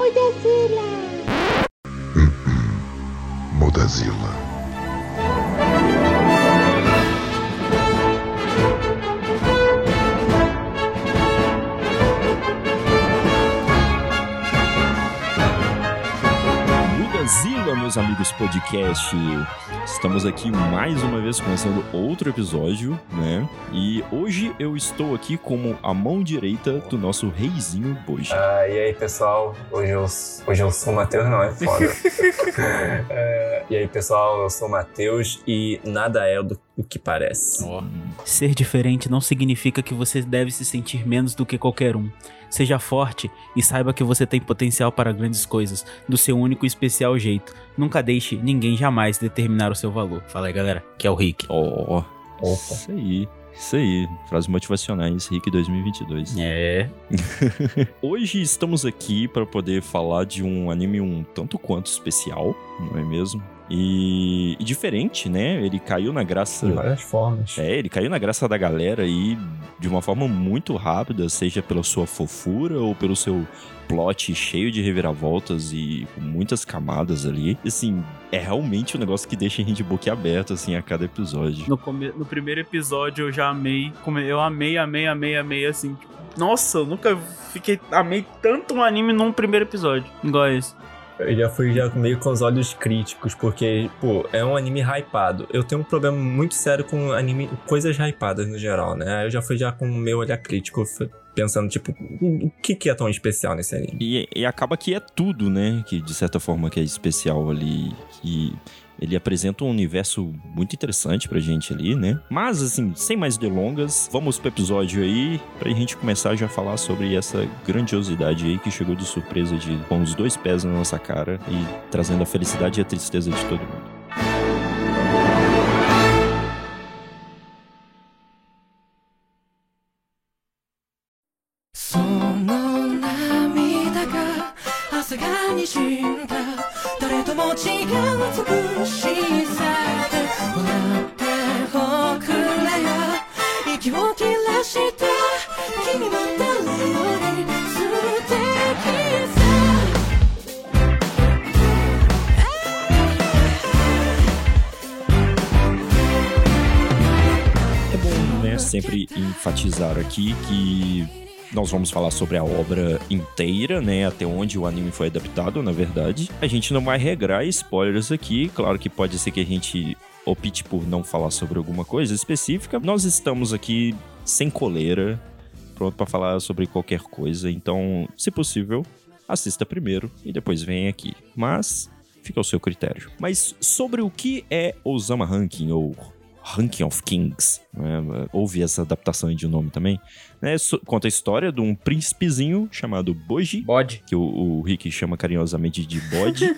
Mudazila. Mudazila. Meus amigos podcast. Estamos aqui mais uma vez começando outro episódio, né? E hoje eu estou aqui como a mão direita do nosso reizinho Boji. Ah, e aí, pessoal? Hoje eu, hoje eu sou o Matheus, não, é foda. É, e aí, pessoal, eu sou o Matheus e nada é do o que parece. Ser diferente não significa que você deve se sentir menos do que qualquer um. Seja forte e saiba que você tem potencial para grandes coisas, do seu único e especial jeito. Nunca deixe ninguém jamais determinar o seu valor. Fala aí, galera, que é o Rick. Ó, isso aí. Isso aí, frases motivacionais, Rick 2022. É. Hoje estamos aqui para poder falar de um anime um tanto quanto especial, não é mesmo? E, e diferente, né? Ele caiu na graça. De várias formas. É, ele caiu na graça da galera aí de uma forma muito rápida, seja pela sua fofura ou pelo seu plot cheio de reviravoltas e com muitas camadas ali. E, assim, é realmente um negócio que deixa a gente boquiaberto, assim, a cada episódio. No, come- no primeiro episódio eu já amei. Eu amei, amei, amei, amei, assim. tipo, Nossa, eu nunca fiquei. Amei tanto um anime num primeiro episódio. Igual esse. Eu já fui já meio com os olhos críticos, porque, pô, é um anime hypado. Eu tenho um problema muito sério com anime, coisas hypadas no geral, né? Eu já fui já com o meu olhar crítico, pensando, tipo, o que que é tão especial nesse anime? E, e acaba que é tudo, né? Que de certa forma que é especial ali. Que ele apresenta um universo muito interessante pra gente ali, né? Mas, assim, sem mais delongas, vamos pro episódio aí pra gente começar já a falar sobre essa grandiosidade aí que chegou de surpresa de com os dois pés na nossa cara e trazendo a felicidade e a tristeza de todo mundo. 朝がにじんだ誰とも違う美しさで笑っておくれよ息を切らした君は誰より素敵さ É bom, né, sempre enfatizar aqui que nós vamos falar sobre a obra inteira, né, até onde o anime foi adaptado, na verdade. A gente não vai regrar spoilers aqui, claro que pode ser que a gente opte por não falar sobre alguma coisa específica. Nós estamos aqui sem coleira, pronto para falar sobre qualquer coisa, então, se possível, assista primeiro e depois vem aqui. Mas fica ao seu critério. Mas sobre o que é Osama Ranking ou Ranking of Kings, né? houve essa adaptação de um nome também, né? Conta a história de um príncipezinho chamado Boji, Bode. que o, o Rick chama carinhosamente de bode.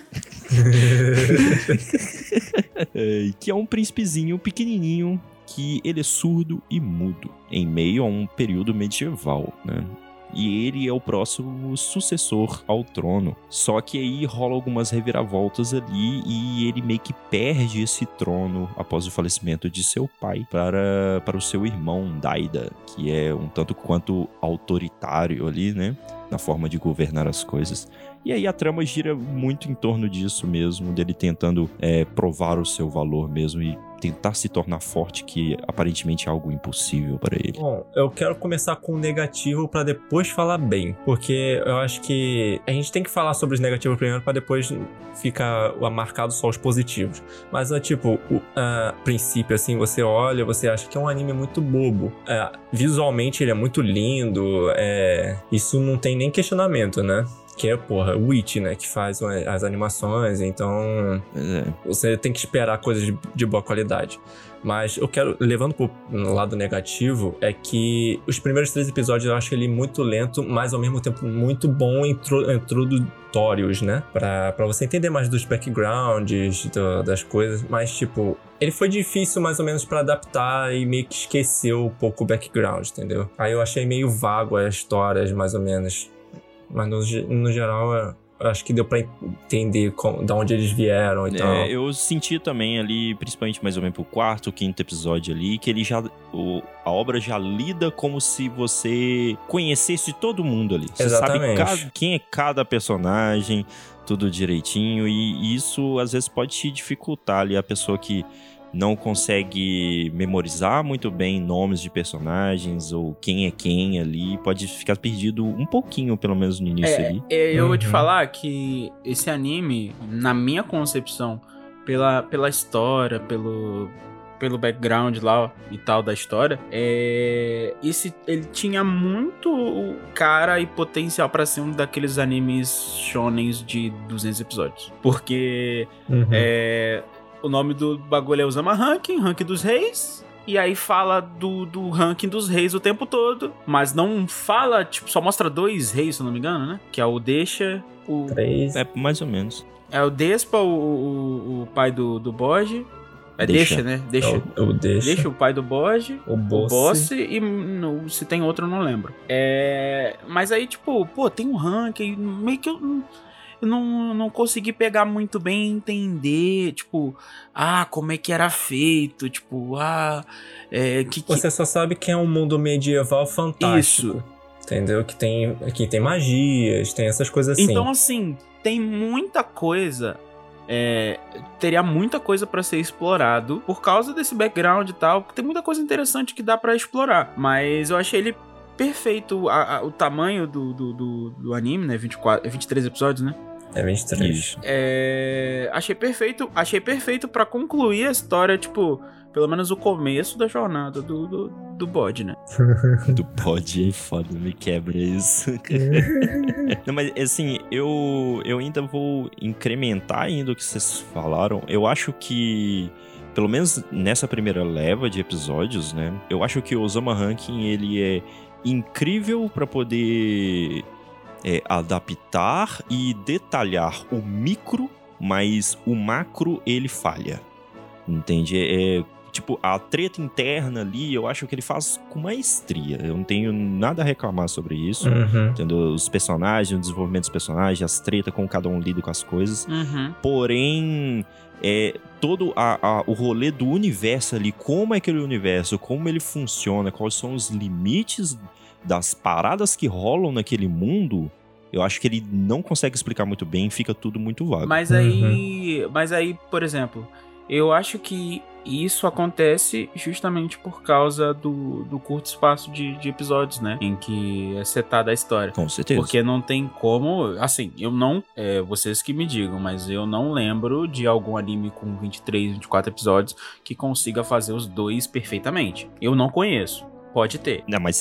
É, que é um príncipezinho pequenininho que ele é surdo e mudo em meio a um período medieval, né? E ele é o próximo sucessor ao trono. Só que aí rola algumas reviravoltas ali e ele meio que perde esse trono após o falecimento de seu pai para, para o seu irmão Daida, que é um tanto quanto autoritário ali, né? Na forma de governar as coisas. E aí a trama gira muito em torno disso mesmo, dele tentando é, provar o seu valor mesmo e tentar se tornar forte, que aparentemente é algo impossível para ele. Bom, eu quero começar com o negativo pra depois falar bem, porque eu acho que a gente tem que falar sobre os negativos primeiro pra depois ficar marcado só os positivos. Mas é tipo, o a princípio assim, você olha, você acha que é um anime muito bobo. É, visualmente ele é muito lindo, é, isso não tem nem questionamento, né? Que é, porra, o Witch, né? Que faz as animações, então É, você tem que esperar coisas de, de boa qualidade. Mas eu quero, levando pro lado negativo, é que os primeiros três episódios eu acho ele muito lento, mas ao mesmo tempo muito bom intro, introdutórios, né? Pra, pra você entender mais dos backgrounds, do- das coisas. Mas, tipo, ele foi difícil mais ou menos pra adaptar e meio que esqueceu um pouco o background, entendeu? Aí eu achei meio vago as histórias, mais ou menos. Mas no, no geral, é- acho que deu pra entender com, da onde eles vieram e tal. É, eu senti também ali, principalmente mais ou menos pro quarto, quinto episódio ali, que ele já. O, a obra já lida como se você conhecesse todo mundo ali. Você Exatamente. sabe cada- quem é cada personagem, tudo direitinho, e isso às vezes pode te dificultar ali a pessoa que não consegue memorizar muito bem nomes de personagens ou quem é quem ali, pode ficar perdido um pouquinho, pelo menos no início É, ali. é, eu vou te Uhum. falar que esse anime, na minha concepção, pela, pela história, pelo, pelo background lá e tal da história, é, esse, ele tinha muito cara e potencial pra ser um daqueles animes shonens de 200 episódios. Porque Uhum. é, o nome do bagulho é Osama Ranking, Ranking dos Reis. E aí fala do, do ranking dos reis o tempo todo. Mas não fala, tipo, só mostra dois reis, se eu não me engano, né? Que é o Deixa, o. Três. É, mais ou menos. É o Despa, o, o, o pai do, do Bode. É Deixa. Deixa, né? Deixa. Eu, eu deixo. Deixa o pai do Bode. o O boss. boss e no- se tem outro eu não lembro. É, mas aí, tipo, pô, tem um ranking, meio que eu, não- não, consegui pegar muito bem entender, tipo, ah, como é que era feito, tipo, ah, é, que, que... Você só sabe que é um mundo medieval fantástico. Isso. Entendeu? Que tem, que tem magias, tem essas coisas assim. Então, assim, tem muita coisa. é, teria muita coisa pra ser explorado por causa desse background e tal. Porque tem muita coisa interessante que dá pra explorar. Mas eu achei ele perfeito. a- a- o tamanho do, do, do, do anime, né? 24, é 23 episódios, né? É 23. Isso. É, achei perfeito. Achei perfeito pra concluir a história, tipo. Pelo menos o começo da jornada do, do, do bode, né? Do pod é foda, me quebra isso. Não, mas assim, eu, eu ainda vou incrementar ainda o que vocês falaram. Eu acho que, pelo menos nessa primeira leva de episódios, né? Eu acho que o Osama Ranking, ele é incrível pra poder é, adaptar e detalhar o micro, mas o macro ele falha. Entende? É, tipo, a treta interna ali, eu acho que ele faz com maestria. Eu não tenho nada a reclamar sobre isso. Uhum. Entendeu? Os personagens, o desenvolvimento dos personagens, as tretas, como cada um lida com as coisas. Uhum. Porém, é, todo a- a- o rolê do universo ali, como é aquele universo, como ele funciona, quais são os limites das paradas que rolam naquele mundo, eu acho que ele não consegue explicar muito bem, fica tudo muito vago. Mas aí, mas aí, por exemplo, eu acho que isso acontece justamente por causa do, do curto espaço de, de episódios, né? Em que é setada a história. Com certeza. Porque não tem como. Assim, eu não. É, vocês que me digam, mas eu não lembro de algum anime com 23, 24 episódios que consiga fazer os dois perfeitamente. Eu não conheço. Pode ter. Não, mas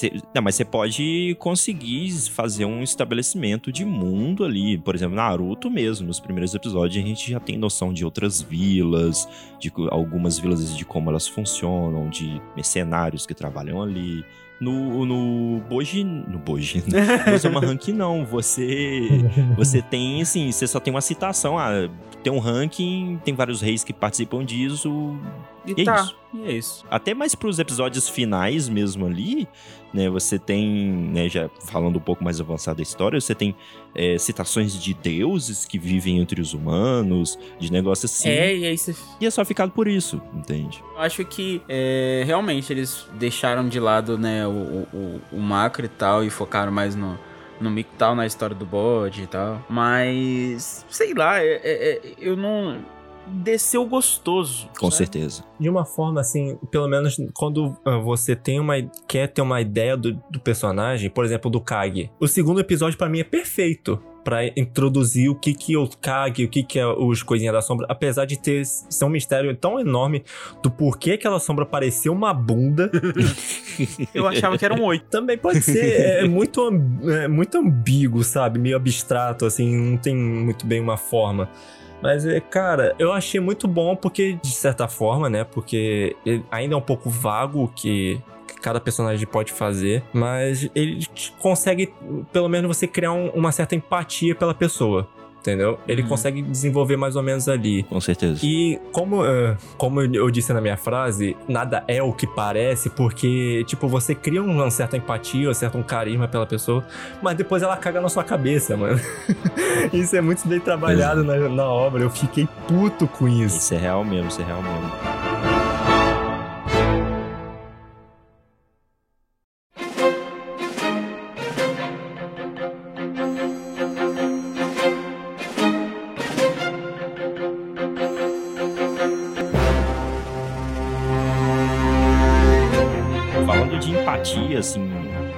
você, pode conseguir fazer um estabelecimento de mundo ali. Por exemplo, Naruto mesmo, nos primeiros episódios a gente já tem noção de outras vilas, de algumas vilas de como elas funcionam, de mercenários que trabalham ali. No, no Boji. No Boji. No Osama Ranking, não. Você. Você tem, assim, você só tem uma citação. Ah, tem um ranking, tem vários reis que participam disso. E, E é tá. isso. E é isso. Até mais pros episódios finais mesmo ali, né? Você tem, né, já falando um pouco mais avançado da história, você tem é, citações de deuses que vivem entre os humanos, de negócio assim. É, e aí você E é só ficado por isso, entende? Eu acho que é, realmente eles deixaram de lado né, o, o, o- macro e tal e focaram mais no, no mic tal, na história do bode e tal. Mas, sei lá, é- é- é- eu não. Desceu gostoso. Com sabe? certeza. De uma forma assim, pelo menos quando ah, você tem uma quer ter uma ideia do, do personagem, por exemplo, do Kage. O segundo episódio pra mim é perfeito Pra introduzir o que que é o Kage, o que que é os coisinhas da sombra, apesar de ter ser um mistério tão enorme do porquê aquela sombra parecia uma bunda. Eu achava que era um oito. Também pode ser, é muito am- é muito ambíguo, sabe? Meio abstrato assim, não tem muito bem uma forma. Mas, é, cara, eu achei muito bom porque, de certa forma, né? Porque ainda é um pouco vago o que cada personagem pode fazer, mas ele consegue, pelo menos, você criar um- uma certa empatia pela pessoa. Entendeu? Ele Uhum. consegue desenvolver mais ou menos ali. Com certeza. E como, eh, como eu disse na minha frase, nada é o que parece, porque, tipo, você cria uma certa empatia, um certo carisma pela pessoa, mas depois ela caga na sua cabeça, mano. isso é muito bem trabalhado na, na obra. Eu fiquei puto com isso. Isso é real mesmo, isso é real mesmo. Assim,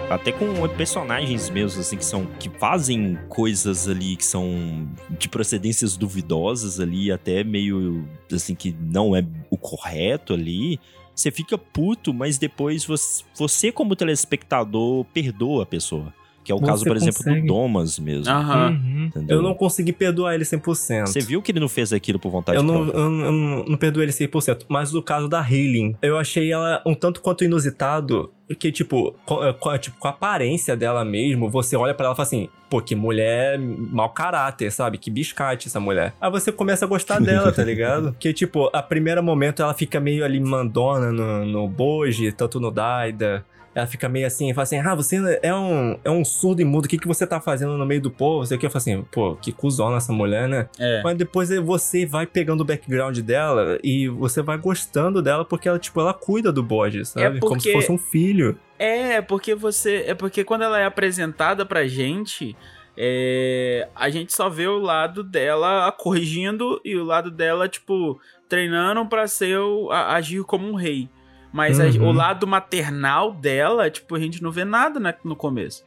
até com personagens mesmo, assim, que são. que fazem coisas ali que são de procedências duvidosas ali, até meio assim, que não é o correto ali. Você fica puto, mas depois você, você como telespectador, perdoa a pessoa. Que é o Você caso, por exemplo, consegue. do Domas mesmo. Aham. Uhum. Eu não consegui perdoar ele 100%. Você viu que ele não fez aquilo por vontade Eu não, própria? eu, não- eu não, não perdoei ele 100%. Mas o caso da Hayley, eu achei ela um tanto quanto inusitado. Que, tipo, com, eh, com a- tipo, com a aparência dela mesmo, você olha pra ela e fala assim: pô, que mulher mau caráter, sabe? Que biscate essa mulher. Aí você começa a gostar dela, tá ligado? Que, tipo, a primeiro momento ela fica meio ali mandona no, no Boji, tanto no Daida. Ela fica meio assim, fala assim: Ah, você é um, é um surdo e mudo, o que, que você tá fazendo no meio do povo? Sei o que. Eu falo assim: pô, que cuzona essa mulher, né? É. Mas depois você vai pegando o background dela e você vai gostando dela porque ela, tipo, ela cuida do bode, sabe? Como se porque- fosse um filho. É, porque você. É porque quando ela é apresentada pra gente, é, a gente só vê o lado dela corrigindo e o lado dela, tipo, treinando pra ser o, a- agir como um rei. Mas a- Uhum. o lado maternal dela, tipo, a gente não vê nada né, no começo.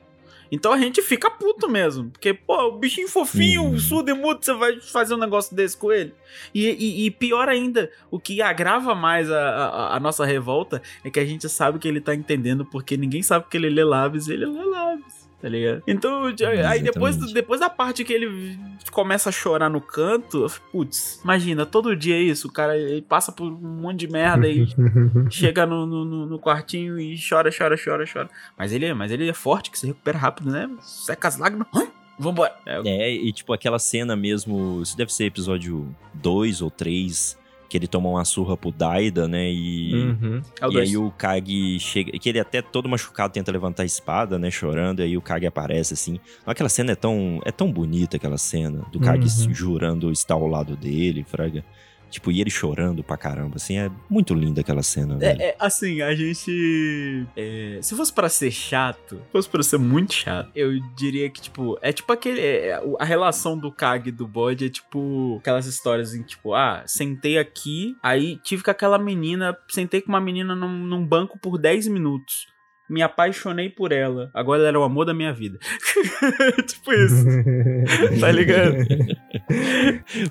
Então a gente fica puto mesmo. Porque, pô, o bichinho fofinho, Uhum. surdo e mudo, você vai fazer um negócio desse com ele. E, e- e pior ainda, o que agrava mais a, a- a nossa revolta é que a gente sabe que ele tá entendendo, porque ninguém sabe que ele lê lábios e ele lê lábios. Tá ligado? Então, aí depois, depois da parte que ele começa a chorar no canto, eu fico, putz, imagina, todo dia é isso, o cara ele passa por um monte de merda e chega no, no, no- no quartinho e chora, chora, chora, chora. Mas ele, é- mas ele é forte, que se recupera rápido, né? Seca as lágrimas. Hã? Vambora. É, É, e tipo aquela cena mesmo, isso deve ser episódio 2 ou 3, que ele toma uma surra pro Daida, né? E, Uhum. é e aí o Kag chega, que ele até todo machucado tenta levantar a espada, né, chorando, e aí o Kag aparece assim. Aquela cena é tão, é tão bonita aquela cena do Kag Uhum. jurando estar ao lado dele, fraga. Tipo, e ele chorando pra caramba, assim, é muito linda aquela cena, velho. É, é, assim, a gente. é, se fosse pra ser chato, se fosse pra ser muito chato, eu diria que, tipo, é tipo aquele. é, a relação do Kag e do bode é tipo aquelas histórias em, tipo, ah, sentei aqui, aí tive com aquela menina, sentei com uma menina num, num banco por 10 minutos. Me apaixonei por ela. Agora ela era o amor da minha vida. tipo isso. Tá ligado?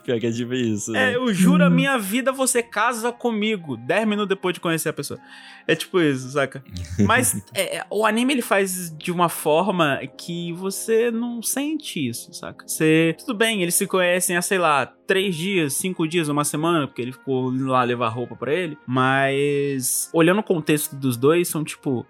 Pior que é tipo isso, né? É, eu juro a minha vida, você casa comigo. 10 minutos depois de conhecer a pessoa. É tipo isso, saca? Mas é, é, o anime ele faz de uma forma que você não sente isso, saca? Você. Tudo bem, eles se conhecem há, sei lá, três dias, cinco dias, uma semana, porque ele ficou indo lá levar roupa pra ele. Mas, olhando o contexto dos dois, são tipo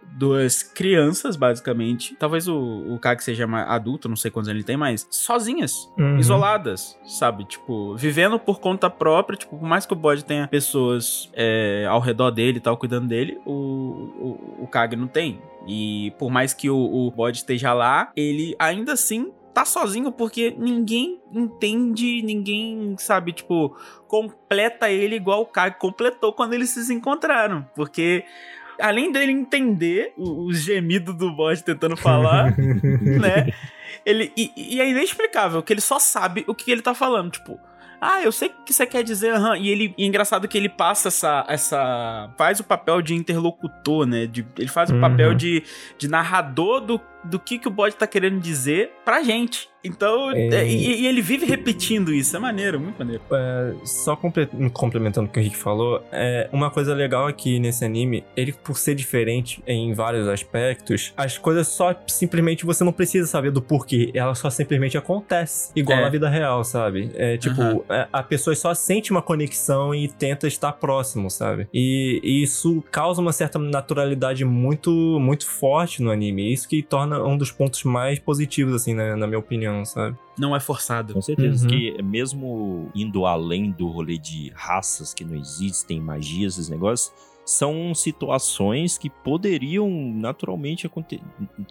crianças, basicamente. Talvez o, o Kag seja adulto, não sei quantos ele tem, mas sozinhas Uhum. isoladas, sabe? Tipo, vivendo por conta própria, tipo, por mais que o bode tenha pessoas é, ao redor dele e tal, cuidando dele, o, o, o Kag não tem. E por mais que o, o bode esteja lá, ele ainda assim tá sozinho porque ninguém entende, ninguém, sabe, tipo, completa ele igual o Kag completou quando eles se encontraram. Porque além dele entender o- os gemidos do bode tentando falar, né? Ele, e, e é inexplicável que ele só sabe o que ele tá falando, tipo. Ah, eu sei o que você quer dizer, aham. E ele. E é engraçado que ele passa essa. essa faz o papel de interlocutor, né? De, ele faz o Uhum. papel de, de narrador do, do que, que o bode tá querendo dizer pra gente. Então. É. é, E, e ele vive repetindo isso. É maneiro, muito maneiro. É, só comple- complementando o que o Henrique falou, é, uma coisa legal aqui nesse anime, ele por ser diferente em vários aspectos, as coisas só simplesmente você não precisa saber do porquê, ela só simplesmente acontece, igual É. na vida real, sabe? É tipo, é, a pessoa só sente uma conexão e tenta estar próximo, sabe? E, e isso causa uma certa naturalidade muito muito forte no anime, isso que torna um dos pontos mais positivos, assim, né, na minha opinião, sabe? Não é forçado. Com certeza, Uhum. que mesmo indo além do rolê de raças que não existem, magias, esses negócios, são situações que poderiam naturalmente acontecer,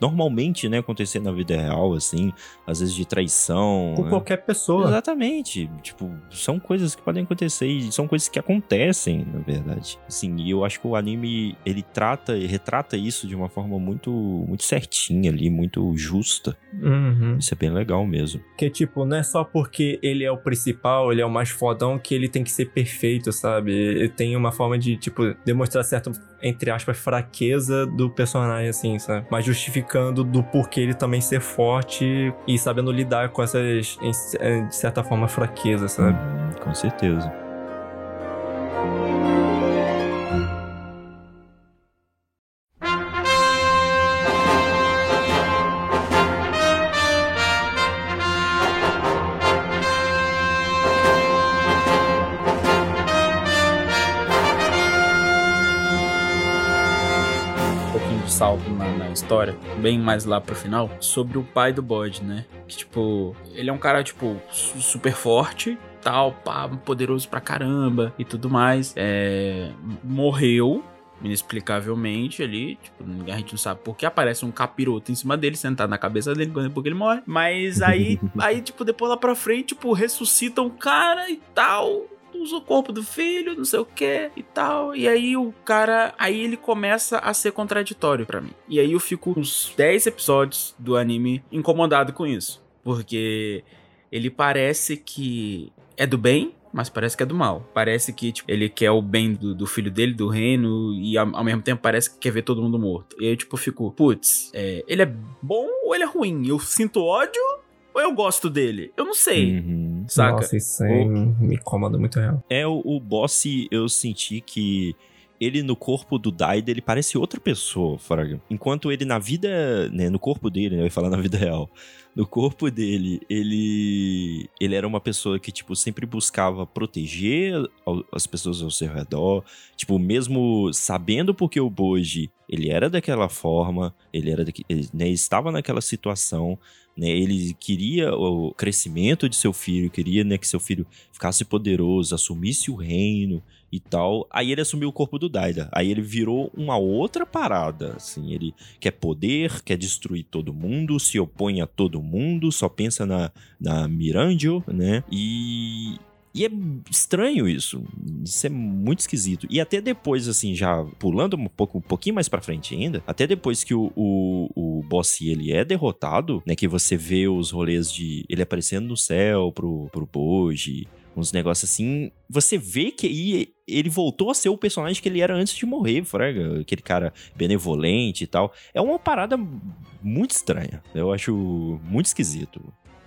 normalmente, né, acontecer na vida real, assim, às vezes de traição. Com né? qualquer pessoa. Exatamente. Tipo, são coisas que podem acontecer e são coisas que acontecem, na verdade. Assim, e eu acho que o anime, ele trata e retrata isso de uma forma muito, muito certinha ali, muito justa. Uhum. Isso é bem legal mesmo. Que, tipo, não é só porque ele é o principal, ele é o mais fodão, que ele tem que ser perfeito, sabe? Ele tem uma forma de, tipo, demonstrar certa, entre aspas, fraqueza do personagem, assim, sabe? Mas justificando do porquê ele também ser forte e sabendo lidar com essas, de certa forma, fraquezas, sabe? Uhum, com certeza. História, bem mais lá pro final, sobre o pai do bode, né? Que, tipo, ele é um cara, tipo, su- super forte, tal, pá, poderoso pra caramba e tudo mais. É, morreu. Inexplicavelmente ali, tipo, a gente não sabe por que aparece um capiroto em cima dele, sentado na cabeça dele, quando porque ele morre. Mas aí, aí, tipo, depois lá pra frente, tipo, ressuscita um cara e tal usa o corpo do filho, não sei o que e tal. E aí o cara, aí ele começa a ser contraditório pra mim. E aí eu fico uns 10 episódios do anime incomodado com isso, porque ele parece que é do bem, mas parece que é do mal. Parece que tipo, ele quer o bem do, do filho dele, do reino, e ao, ao mesmo tempo parece que quer ver todo mundo morto. E aí, tipo, fico, putz, é, ele é bom ou ele é ruim? Eu sinto ódio ou eu gosto dele? Eu não sei. Uhum. Saca? Nossa, isso aí me incomoda muito real. É, o, o boss, eu senti que ele no corpo do Daida, ele parece outra pessoa, Fraga. Enquanto ele na vida, né, no corpo dele, né, eu ia falar na vida real, no corpo dele, ele ele era uma pessoa que, tipo, sempre buscava proteger as pessoas ao seu redor, tipo, mesmo sabendo porque o Boji, ele era daquela forma, ele era daqui, ele, né, estava naquela situação, né, ele queria o crescimento de seu filho, queria, né, que seu filho ficasse poderoso, assumisse o reino e tal. Aí ele assumiu o corpo do Daida. Aí ele virou uma outra parada, assim, ele quer poder, quer destruir todo mundo, se opõe a todo mundo, só pensa na, na Mirandio, né? E e é estranho isso. Isso é muito esquisito. E até depois, assim, já pulando um, pouco, um pouquinho mais pra frente ainda, até depois que o, o, o boss ele é derrotado, né? Que você vê os rolês de ele aparecendo no céu pro, pro Boji, uns negócios assim. Você vê que aí ele voltou a ser o personagem que ele era antes de morrer, fraga. Aquele cara benevolente e tal. É uma parada muito estranha. Eu acho muito esquisito.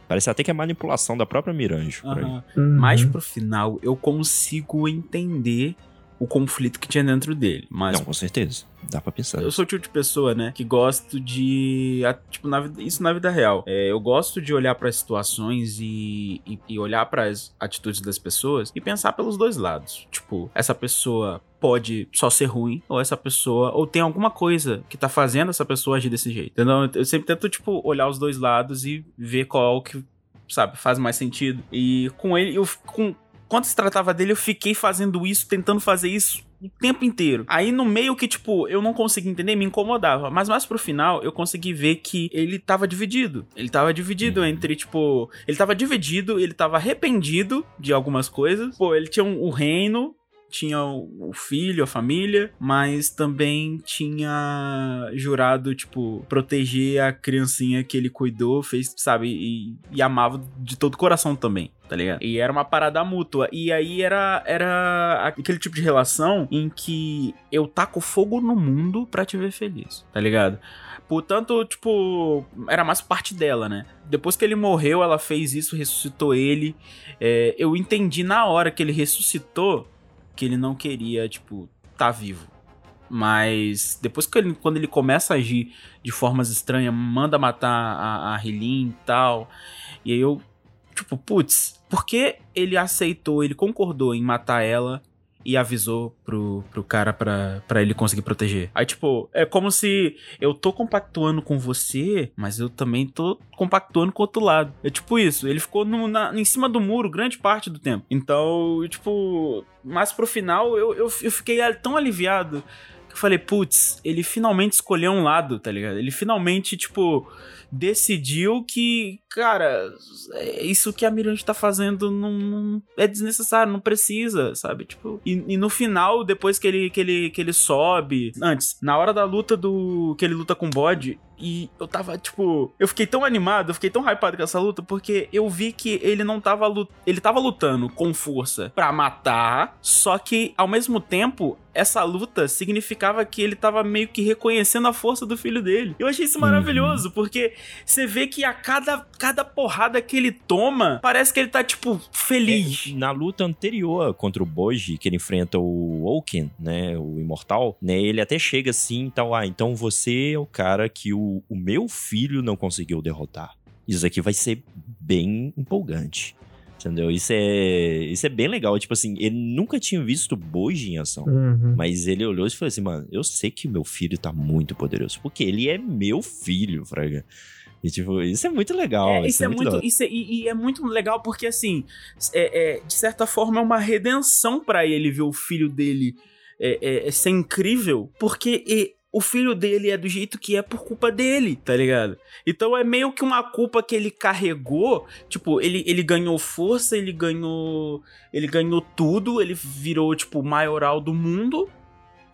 Parece até que é manipulação da própria Miranjo. Aham. Uhum. Mais pro final, eu consigo entender o conflito que tinha dentro dele. Mas Não, com certeza. Dá pra pensar. eu sou o tipo de pessoa, né, que gosto de. Tipo, na vida- isso na vida real. É, eu gosto de olhar para situações e, e, e olhar para as atitudes das pessoas e pensar pelos dois lados. Tipo, essa pessoa pode só ser ruim, ou essa pessoa. Ou tem alguma coisa que tá fazendo essa pessoa agir desse jeito. Entendeu? Eu sempre tento, tipo, olhar os dois lados e ver qual que, sabe, faz mais sentido. E com ele, eu. Com, quando se tratava dele, eu fiquei fazendo isso, tentando fazer isso o tempo inteiro. Aí no meio que, tipo, eu não consegui entender, me incomodava. Mas mais pro final, eu consegui ver que ele tava dividido. Ele tava dividido Uhum. entre, tipo. Ele tava dividido, ele tava arrependido de algumas coisas. Pô, ele tinha um, o reino. Tinha o filho, a família, mas também tinha jurado, tipo, proteger a criancinha que ele cuidou, fez, sabe, e, e amava de todo o coração também tá ligado? E era uma parada mútua. E aí era, era aquele tipo de relação em que eu taco fogo no mundo pra te ver feliz, tá ligado? Portanto, tipo, era mais parte dela, né? Depois que ele morreu, ela fez isso, ressuscitou ele. É, eu entendi na hora que ele ressuscitou que ele não queria, tipo, tá vivo. Mas depois que ele, quando ele começa a agir de formas estranhas, manda matar a, a e tal. E aí eu, tipo, putz, por que ele aceitou, ele concordou em matar ela e avisou pro, pro cara pra, ele conseguir proteger. Aí, tipo, é como se eu tô compactuando com você, mas eu também tô compactuando com o outro lado. É tipo isso. Ele ficou no, na, em cima do muro grande parte do tempo. Então, tipo, mais pro final eu, eu, eu fiquei tão aliviado eu falei, putz, ele finalmente escolheu um lado, tá ligado? Ele finalmente, tipo decidiu que, cara, é isso que a Mirante tá fazendo não, não é desnecessário, não precisa, sabe? Tipo, e, e, no final, depois que ele, que, ele, que ele sobe, antes, na hora da luta do. que ele luta com o bode, e eu tava, tipo, eu fiquei tão animado, eu fiquei tão hypado com essa luta, porque eu vi que ele não tava lutando, ele tava lutando com força para matar, só que ao mesmo tempo, essa luta significava que ele tava meio que reconhecendo a força do filho dele. Eu achei isso maravilhoso, uhum. porque você vê que a cada, cada porrada que ele toma, parece que ele tá, tipo, feliz. É, na luta anterior contra o Boji, que ele enfrenta o Oaken, né, o Imortal, né, ele até chega assim, então, ah, então você é o cara que o o, meu filho não conseguiu derrotar. Isso aqui vai ser bem empolgante. Entendeu? Isso é, isso é bem legal. Tipo assim, ele nunca tinha visto Boji em ação. Uhum. Mas ele olhou e falou assim: mano, eu sei que meu filho tá muito poderoso. Porque ele é meu filho, Fraga. E, tipo, isso é muito legal. É, isso, isso, é, é muito, muito isso é, e, e, é muito legal porque, assim, é, é de certa forma é uma redenção para ele ver o filho dele é, é, ser incrível. Porque o filho dele é do jeito que é por culpa dele, tá ligado? Então é meio que uma culpa que ele carregou, tipo, ele, ele ganhou força, ele ganhou ele ganhou tudo, ele virou tipo o maioral do mundo,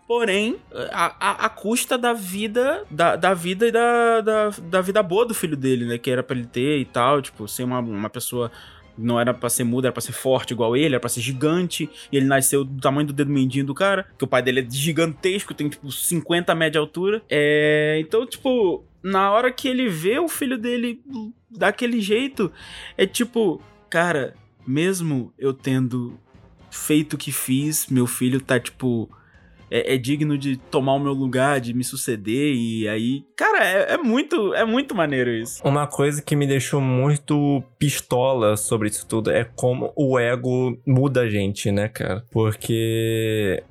porém a, a, a custa da vida da, da vida e da, da, da vida boa do filho dele, né, que era para ele ter e tal, tipo, ser uma, uma pessoa não era para ser mudo, era pra ser forte igual ele, era pra ser gigante. E ele nasceu do tamanho do dedo mindinho do cara. Que o pai dele é gigantesco, tem tipo 50 metros de altura. É. Então, tipo, na hora que ele vê o filho dele daquele jeito, é tipo, cara, mesmo eu tendo feito o que fiz, meu filho tá, tipo é, é, digno de tomar o meu lugar, de me suceder. E aí, cara, é, é, muito, é muito maneiro isso. Uma coisa que me deixou muito pistola sobre isso tudo é como o ego muda a gente, né, cara? Porque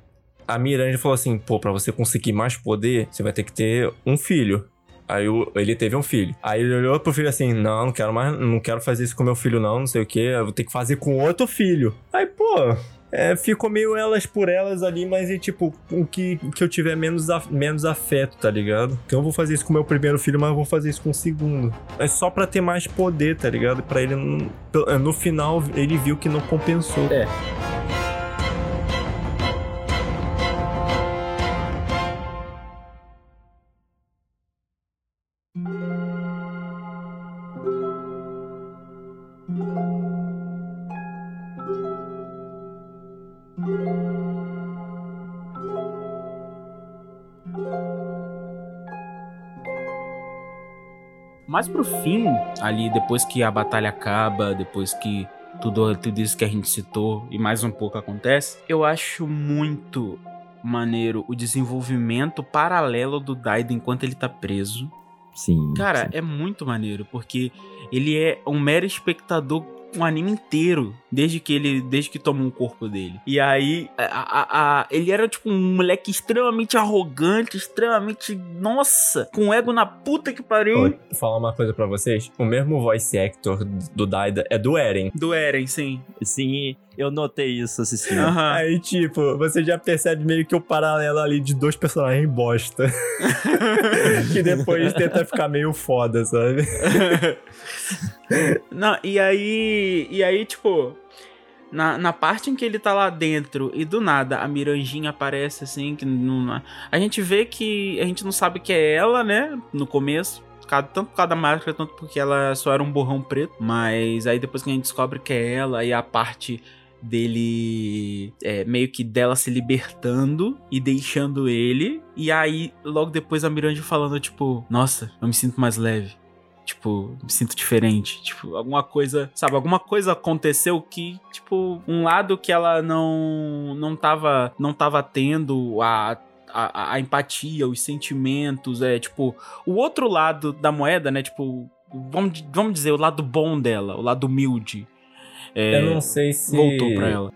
a Miranda falou assim: pô, pra você conseguir mais poder, você vai ter que ter um filho. Aí ele teve um filho. Aí ele olhou pro filho assim: Não, não quero mais, não quero fazer isso com meu filho, não, não sei o que. Eu vou ter que fazer com outro filho. Aí, pô, é, ficou meio elas por elas ali, mas é tipo, o que, que eu tiver menos, af, menos afeto, tá ligado? Então eu vou fazer isso com meu primeiro filho, mas eu vou fazer isso com o segundo. É só pra ter mais poder, tá ligado? Pra ele, no, no final, ele viu que não compensou. É. mais pro fim, ali, depois que a batalha acaba, depois que tudo, tudo isso que a gente citou e mais um pouco acontece, eu acho muito maneiro o desenvolvimento paralelo do Daido enquanto ele tá preso. Sim. Cara, sim. é muito maneiro, porque ele é um mero espectador um anime inteiro, desde que ele, desde que tomou um corpo dele. E aí, a, a, a, ele era tipo um moleque extremamente arrogante, extremamente, nossa, com ego na puta que pariu. Vou falar uma coisa para vocês, o mesmo voice actor do Daida é do Eren. Do Eren, sim. Sim, eu notei isso assistindo. Uhum. Aí, tipo, você já percebe meio que o paralelo ali de dois personagens bosta. que depois tenta ficar meio foda, sabe? Não, e aí. E aí, tipo. Na, na parte em que ele tá lá dentro e do nada a Miranjinha aparece assim, que não, a gente vê que a gente não sabe que é ela, né? No começo tanto por causa da máscara, tanto porque ela só era um borrão preto. Mas aí depois que a gente descobre que é ela, e a parte dele é, meio que dela se libertando e deixando ele. E aí, logo depois, a Miranda falando, tipo, nossa, eu me sinto mais leve. Tipo, me sinto diferente. Tipo, alguma coisa, sabe? Alguma coisa aconteceu que, tipo, um lado que ela não não tava, não tava tendo a a, a, empatia, os sentimentos, é tipo, o outro lado da moeda, né? Tipo, vamos, vamos dizer, o lado bom dela, o lado humilde. É, eu não sei se. Voltou pra ela.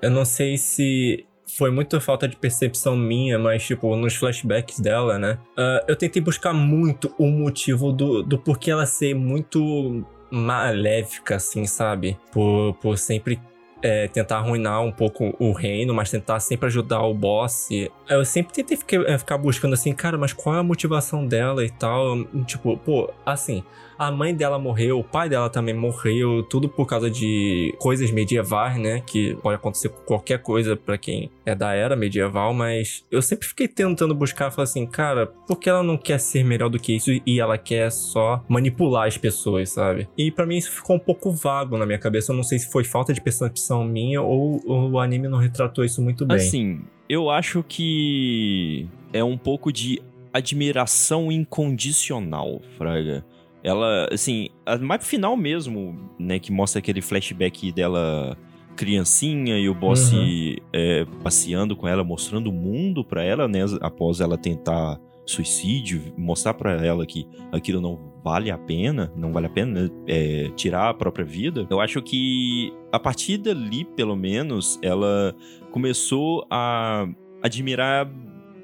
eu não sei se foi muito falta de percepção minha, mas, tipo, nos flashbacks dela, né? ah, eu tentei buscar muito o motivo do, do porquê ela ser muito maléfica, assim, sabe? Por, por sempre é, tentar arruinar um pouco o reino, mas tentar sempre ajudar o boss. Eu sempre tentei ficar, é, ficar buscando assim, cara, mas qual é a motivação dela e tal? Tipo, pô, assim, a mãe dela morreu, o pai dela também morreu, tudo por causa de coisas medievais, né? Que pode acontecer com qualquer coisa pra quem é da era medieval, mas eu sempre fiquei tentando buscar, falar assim, cara, por que ela não quer ser melhor do que isso e ela quer só manipular as pessoas, sabe? E pra mim isso ficou um pouco vago na minha cabeça. Eu não sei se foi falta de percepção minha ou, ou o anime não retratou isso muito bem. Assim, eu acho que é um pouco de admiração incondicional, Fraga. Ela, assim, a mais final mesmo, né, que mostra aquele flashback dela criancinha e o boss Uhum. é, passeando com ela, mostrando o mundo pra ela, né, após ela tentar suicídio, mostrar pra ela que aquilo não vale a pena, não vale a pena né, é, tirar a própria vida. Eu acho que a partir dali, pelo menos, ela começou a admirar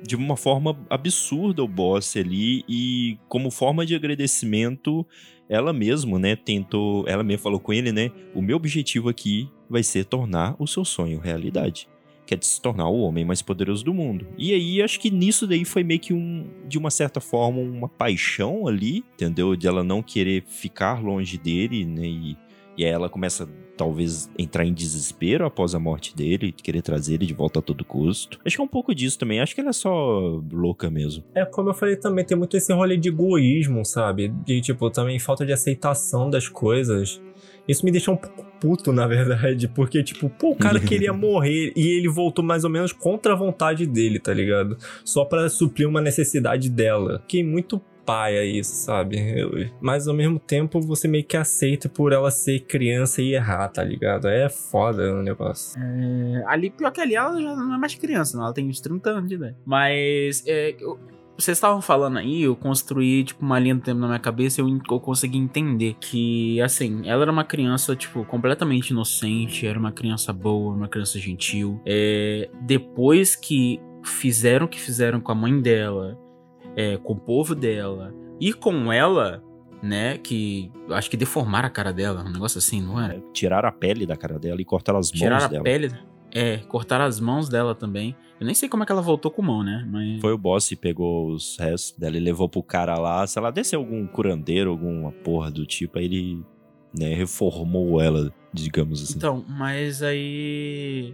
de uma forma absurda o boss ali e como forma de agradecimento ela mesmo, né, tentou, ela mesmo falou com ele, né, o meu objetivo aqui vai ser tornar o seu sonho realidade, que é se tornar o homem mais poderoso do mundo. E aí acho que nisso daí foi meio que um, de uma certa forma, uma paixão ali, entendeu? De ela não querer ficar longe dele, né, e, e aí ela começa talvez entrar em desespero após a morte dele, querer trazer ele de volta a todo custo. Acho que é um pouco disso também. Acho que ela é só louca mesmo. É como eu falei também, tem muito esse rolê de egoísmo, sabe? De tipo, também falta de aceitação das coisas. Isso me deixa um pouco puto, na verdade, porque, tipo, pô, o cara queria morrer e ele voltou mais ou menos contra a vontade dele, tá ligado? Só pra suprir uma necessidade dela. Fiquei muito paia isso, sabe? Mas ao mesmo tempo você meio que aceita por ela ser criança e errar, tá ligado? É foda o negócio. É, ali, pior que ali, ela já não é mais criança, não. Ela tem uns 30 anos de idade. Mas, é, eu- vocês estavam falando aí, eu construí, tipo, uma linha do tempo na minha cabeça e eu, eu consegui entender que, assim, ela era uma criança, tipo, completamente inocente, era uma criança boa, uma criança gentil. É, depois que fizeram o que fizeram com a mãe dela, é, com o povo dela e com ela, né, que acho que deformaram a cara dela, um negócio assim, não era? Tiraram a pele da cara dela e cortaram as mãos Tiraram a dela. pele. É, cortaram as mãos dela também. Eu nem sei como é que ela voltou com mão, né? Mas. Foi o boss e pegou os restos dela e levou pro cara lá. Se ela desse algum curandeiro, alguma porra do tipo, aí ele, né, reformou ela, digamos assim. Então, mas aí.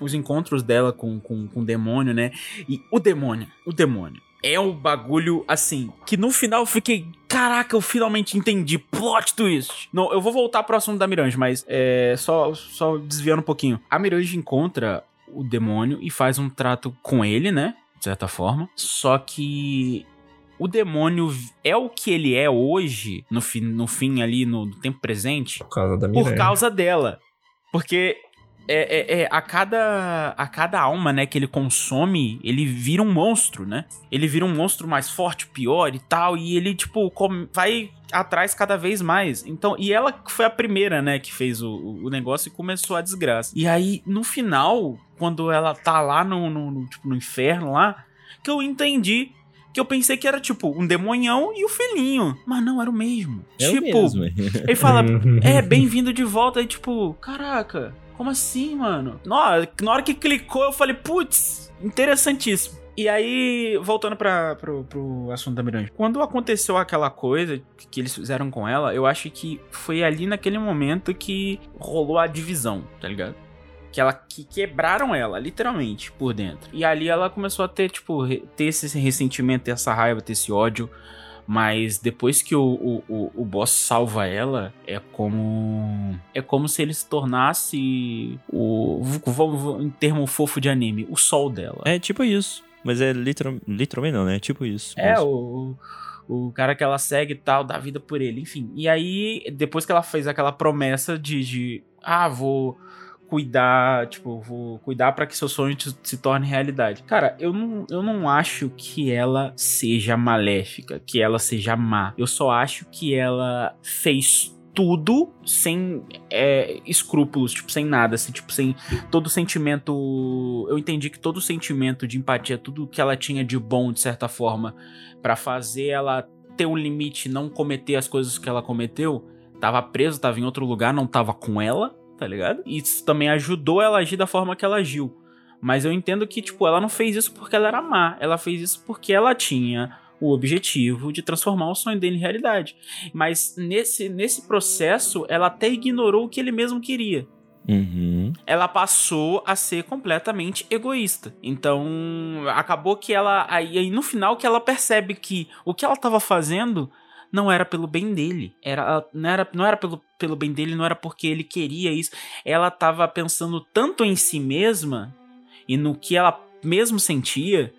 Os encontros dela com, com, com o demônio, né? E o demônio, o demônio. É um bagulho assim. Que no final eu fiquei. Caraca, eu finalmente entendi. Plot twist. Não, eu vou voltar pro assunto da Mirage, mas é. Só, só desviando um pouquinho. A Mirage encontra o demônio e faz um trato com ele, né? De certa forma. Só que o demônio é o que ele é hoje, no fim, no fim ali, no, no tempo presente, Por causa da por Miranha. causa dela. Porque é, é- é, a, cada, a cada alma né, que ele consome, ele vira um monstro, né? Ele vira um monstro mais forte, pior e tal. E ele, tipo, com- vai atrás cada vez mais. Então, e ela foi a primeira, né, que fez o, o negócio e começou a desgraça. E aí, no final, quando ela tá lá no, no, no, tipo, no inferno lá, que eu entendi. Que eu pensei que era, tipo, um demonhão e o filhinho. Mas não, era o mesmo. É o tipo, mesmo. ele fala, é, bem-vindo de volta. Aí, tipo, caraca, como assim, mano? Na hora, na hora que clicou, eu falei, putz, interessantíssimo. E aí, voltando pra, pro, pro assunto da Miranda. Quando aconteceu aquela coisa que eles fizeram com ela, eu acho que foi ali naquele momento que rolou a divisão, tá ligado? Que ela que quebraram ela, literalmente, por dentro. E ali ela começou a ter, tipo, ter esse ressentimento, ter essa raiva, ter esse ódio. Mas depois que o, o, o, o boss salva ela, é como. É como se ele se tornasse o. Vamos em termo fofo de anime, o sol dela. É tipo isso. Mas é literal, literalmente não, né? É tipo isso. É, o, o, o cara que ela segue e tal, dá vida por ele, enfim. E aí, depois que ela fez aquela promessa de, de ah, vou cuidar, tipo, vou cuidar pra que seu sonho se torne realidade. Cara, eu não, eu não acho que ela seja maléfica, que ela seja má. Eu só acho que ela fez tudo sem é, escrúpulos, tipo, sem nada, assim, tipo, sem todo sentimento. Eu entendi que todo sentimento de empatia, tudo que ela tinha de bom, de certa forma, para fazer ela ter um limite, não cometer as coisas que ela cometeu, tava preso, tava em outro lugar, não tava com ela, tá ligado? Isso também ajudou ela a agir da forma que ela agiu. Mas eu entendo que, tipo, ela não fez isso porque ela era má, ela fez isso porque ela tinha o objetivo de transformar o sonho dele em realidade. Mas nesse, nesse processo, ela até ignorou o que ele mesmo queria. Uhum. Ela passou a ser completamente egoísta. Então, acabou que ela. Aí, aí no final que ela percebe que o que ela estava fazendo não era pelo bem dele. Era, não era, não era pelo, pelo bem dele, não era porque ele queria isso. Ela estava pensando tanto em si mesma e no que ela mesmo sentia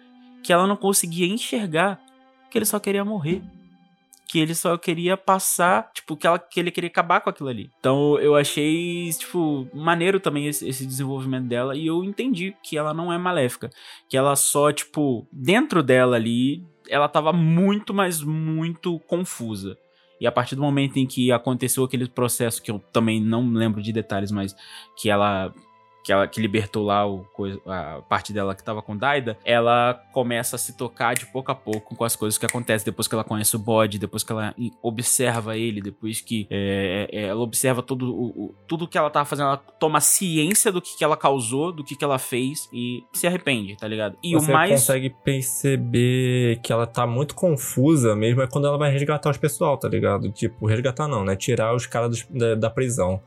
que ela não conseguia enxergar que ele só queria morrer. Que ele só queria passar, tipo, que, ela, que ele queria acabar com aquilo ali. Então eu achei, tipo, maneiro também esse, esse desenvolvimento dela. E eu entendi que ela não é maléfica. Que ela só, tipo, dentro dela ali, ela tava muito, mas muito confusa. E a partir do momento em que aconteceu aquele processo, que eu também não lembro de detalhes, mas que ela que ela que libertou lá o, a parte dela que tava com Daida, ela começa a se tocar de pouco a pouco com as coisas que acontecem depois que ela conhece o bode, depois que ela observa ele, depois que é, é, ela observa tudo o, o, tudo que ela tava fazendo, ela toma ciência do que, que ela causou, do que, que ela fez e se arrepende, tá ligado? E Você o mais consegue perceber que ela tá muito confusa mesmo é quando ela vai resgatar os pessoal, tá ligado? Tipo, resgatar não, né? Tirar os caras da, da prisão.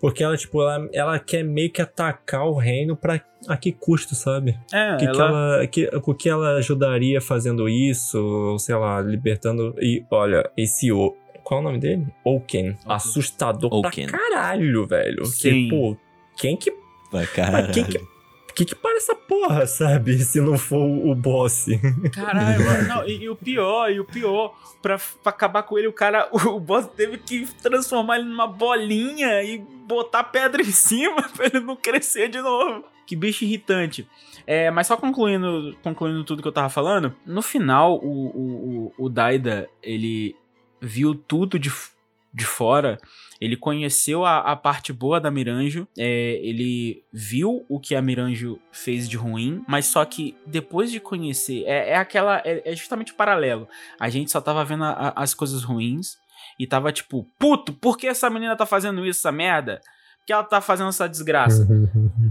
Porque ela, tipo, ela, ela quer meio que atacar o reino pra a que custo, sabe? é, O que, que ela, ela, que, o que ela ajudaria fazendo isso, ou sei lá, libertando. E olha, esse o. Qual é o nome dele? Oaken. Assustador Oaken. pra caralho, velho. Sim. Que, pô, quem que. Vai, cara. Mas quem que. Que que para essa porra, sabe? Se não for o o boss. Caralho, mano, não, e, e o pior, e o pior, pra, pra acabar com ele, o cara, o, boss teve que transformar ele numa bolinha e botar pedra em cima pra ele não crescer de novo. Que bicho irritante. É, mas só concluindo, concluindo tudo que eu tava falando, no final, o, o, o, Daida, ele viu tudo de, de fora, ele conheceu a, a parte boa da Miranjo, é, ele viu o que a Miranjo fez de ruim, mas só que depois de conhecer, é, é aquela, é, é justamente o paralelo. A gente só tava vendo a- a- as coisas ruins e tava tipo, puto, por que essa menina tá fazendo isso, essa merda? Por que ela tá fazendo essa desgraça?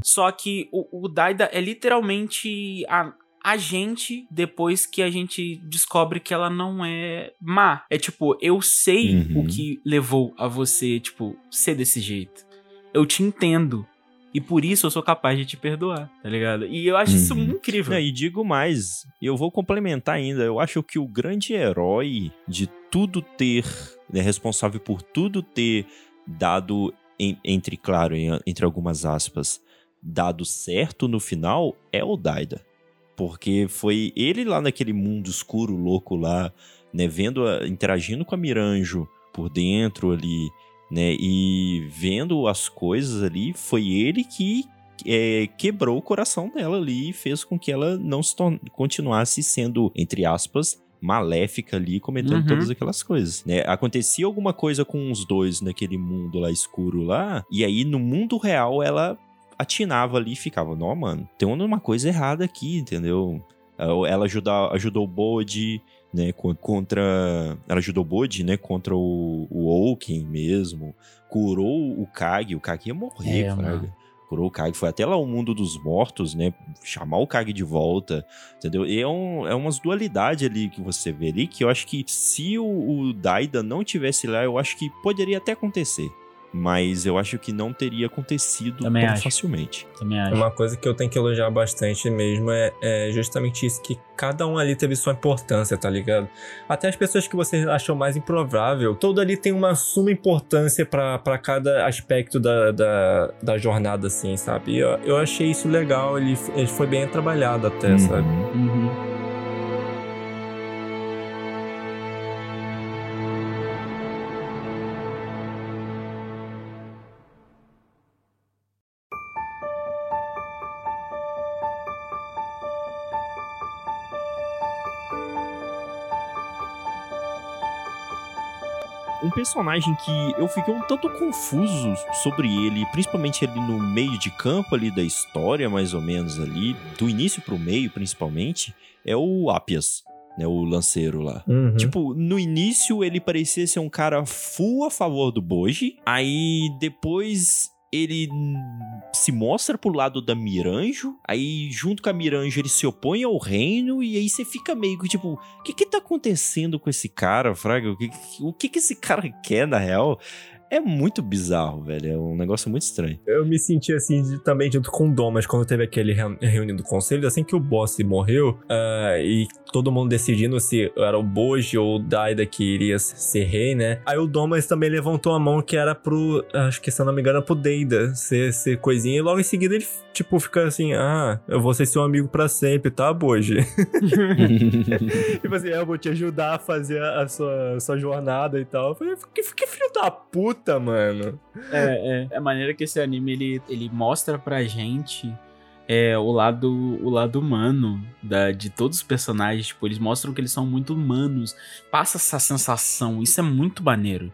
Só que o, o Daida é literalmente a, a gente depois que a gente descobre que ela não é má. É tipo, eu sei Uhum. o que levou a você, tipo, ser desse jeito. Eu te entendo. E por isso eu sou capaz de te perdoar, tá ligado? E eu acho isso Uhum. incrível. Não, e digo mais, eu vou complementar ainda. Eu acho que o grande herói de tudo ter, né, responsável por tudo ter dado, em- entre, claro, em- entre algumas aspas, dado certo no final, é o Daida. Porque foi ele lá naquele mundo escuro, louco lá, né, vendo, a- interagindo com a Miranjo por dentro ali, né, e vendo as coisas ali, foi ele que é, quebrou o coração dela ali e fez com que ela não se continuasse sendo, entre aspas, maléfica ali, cometendo Uhum. todas aquelas coisas, né? Acontecia alguma coisa com os dois naquele mundo lá escuro lá, e aí no mundo real ela atinava ali e ficava, não, mano, tem uma coisa errada aqui, entendeu? Ela ela ajuda, ajudou o Bode, né, co- contra... Ela ajudou o Bode, né, contra o, o Oaken mesmo, curou o Kag, o Kag ia morrer, É, fraga. mano. Curou o Kag, foi até lá o mundo dos mortos, né, chamar o Kag de volta, entendeu? E é, um, é umas dualidades ali que você vê ali, que eu acho que se o, o Daida não tivesse lá, eu acho que poderia até acontecer. Mas eu acho que não teria acontecido Também tão acho. facilmente. Também acho. Uma coisa que eu tenho que elogiar bastante mesmo é, é justamente isso, que cada um ali teve sua importância, tá ligado? Até as pessoas que você achou mais improvável, todo ali tem uma suma importância pra pra cada aspecto da, da, da jornada, assim, sabe? E eu, eu achei isso legal, ele, ele foi bem trabalhado até, sabe? Uhum. Personagem que eu fiquei um tanto confuso sobre ele, principalmente ali no meio de campo ali da história, mais ou menos ali, do início pro meio, principalmente, é o Apias. Né, o lanceiro lá. Uhum. Tipo, no início ele parecia ser um cara full a favor do Boji. Aí depois ele se mostra pro lado da Miranjo. Aí, junto com a Miranjo, ele se opõe ao reino. E aí você fica meio que tipo: o que que tá acontecendo com esse cara, Fraga? O que, o que que esse cara quer, na real? É muito bizarro, velho. É um negócio muito estranho. Eu me senti assim de- também junto com o Domas quando teve aquele reu- reunião do conselho, assim que o boss morreu ah, e todo mundo decidindo se era o Boji ou o Daida que iria ser rei, né? Aí o Domas também levantou a mão que era pro, acho que se eu não me engano, pro Deida ser, ser coisinha e logo em seguida ele, tipo, fica assim, ah, eu vou ser seu amigo pra sempre, tá, Boji? tipo assim, eu vou te ajudar a fazer a sua, sua jornada e tal. Eu falei, que, que filho da puta, mano. É, é. É a maneira que esse anime ele, ele mostra pra gente é, o lado o lado humano da, de todos os personagens. Tipo, eles mostram que eles são muito humanos. Passa essa sensação. Isso é muito maneiro.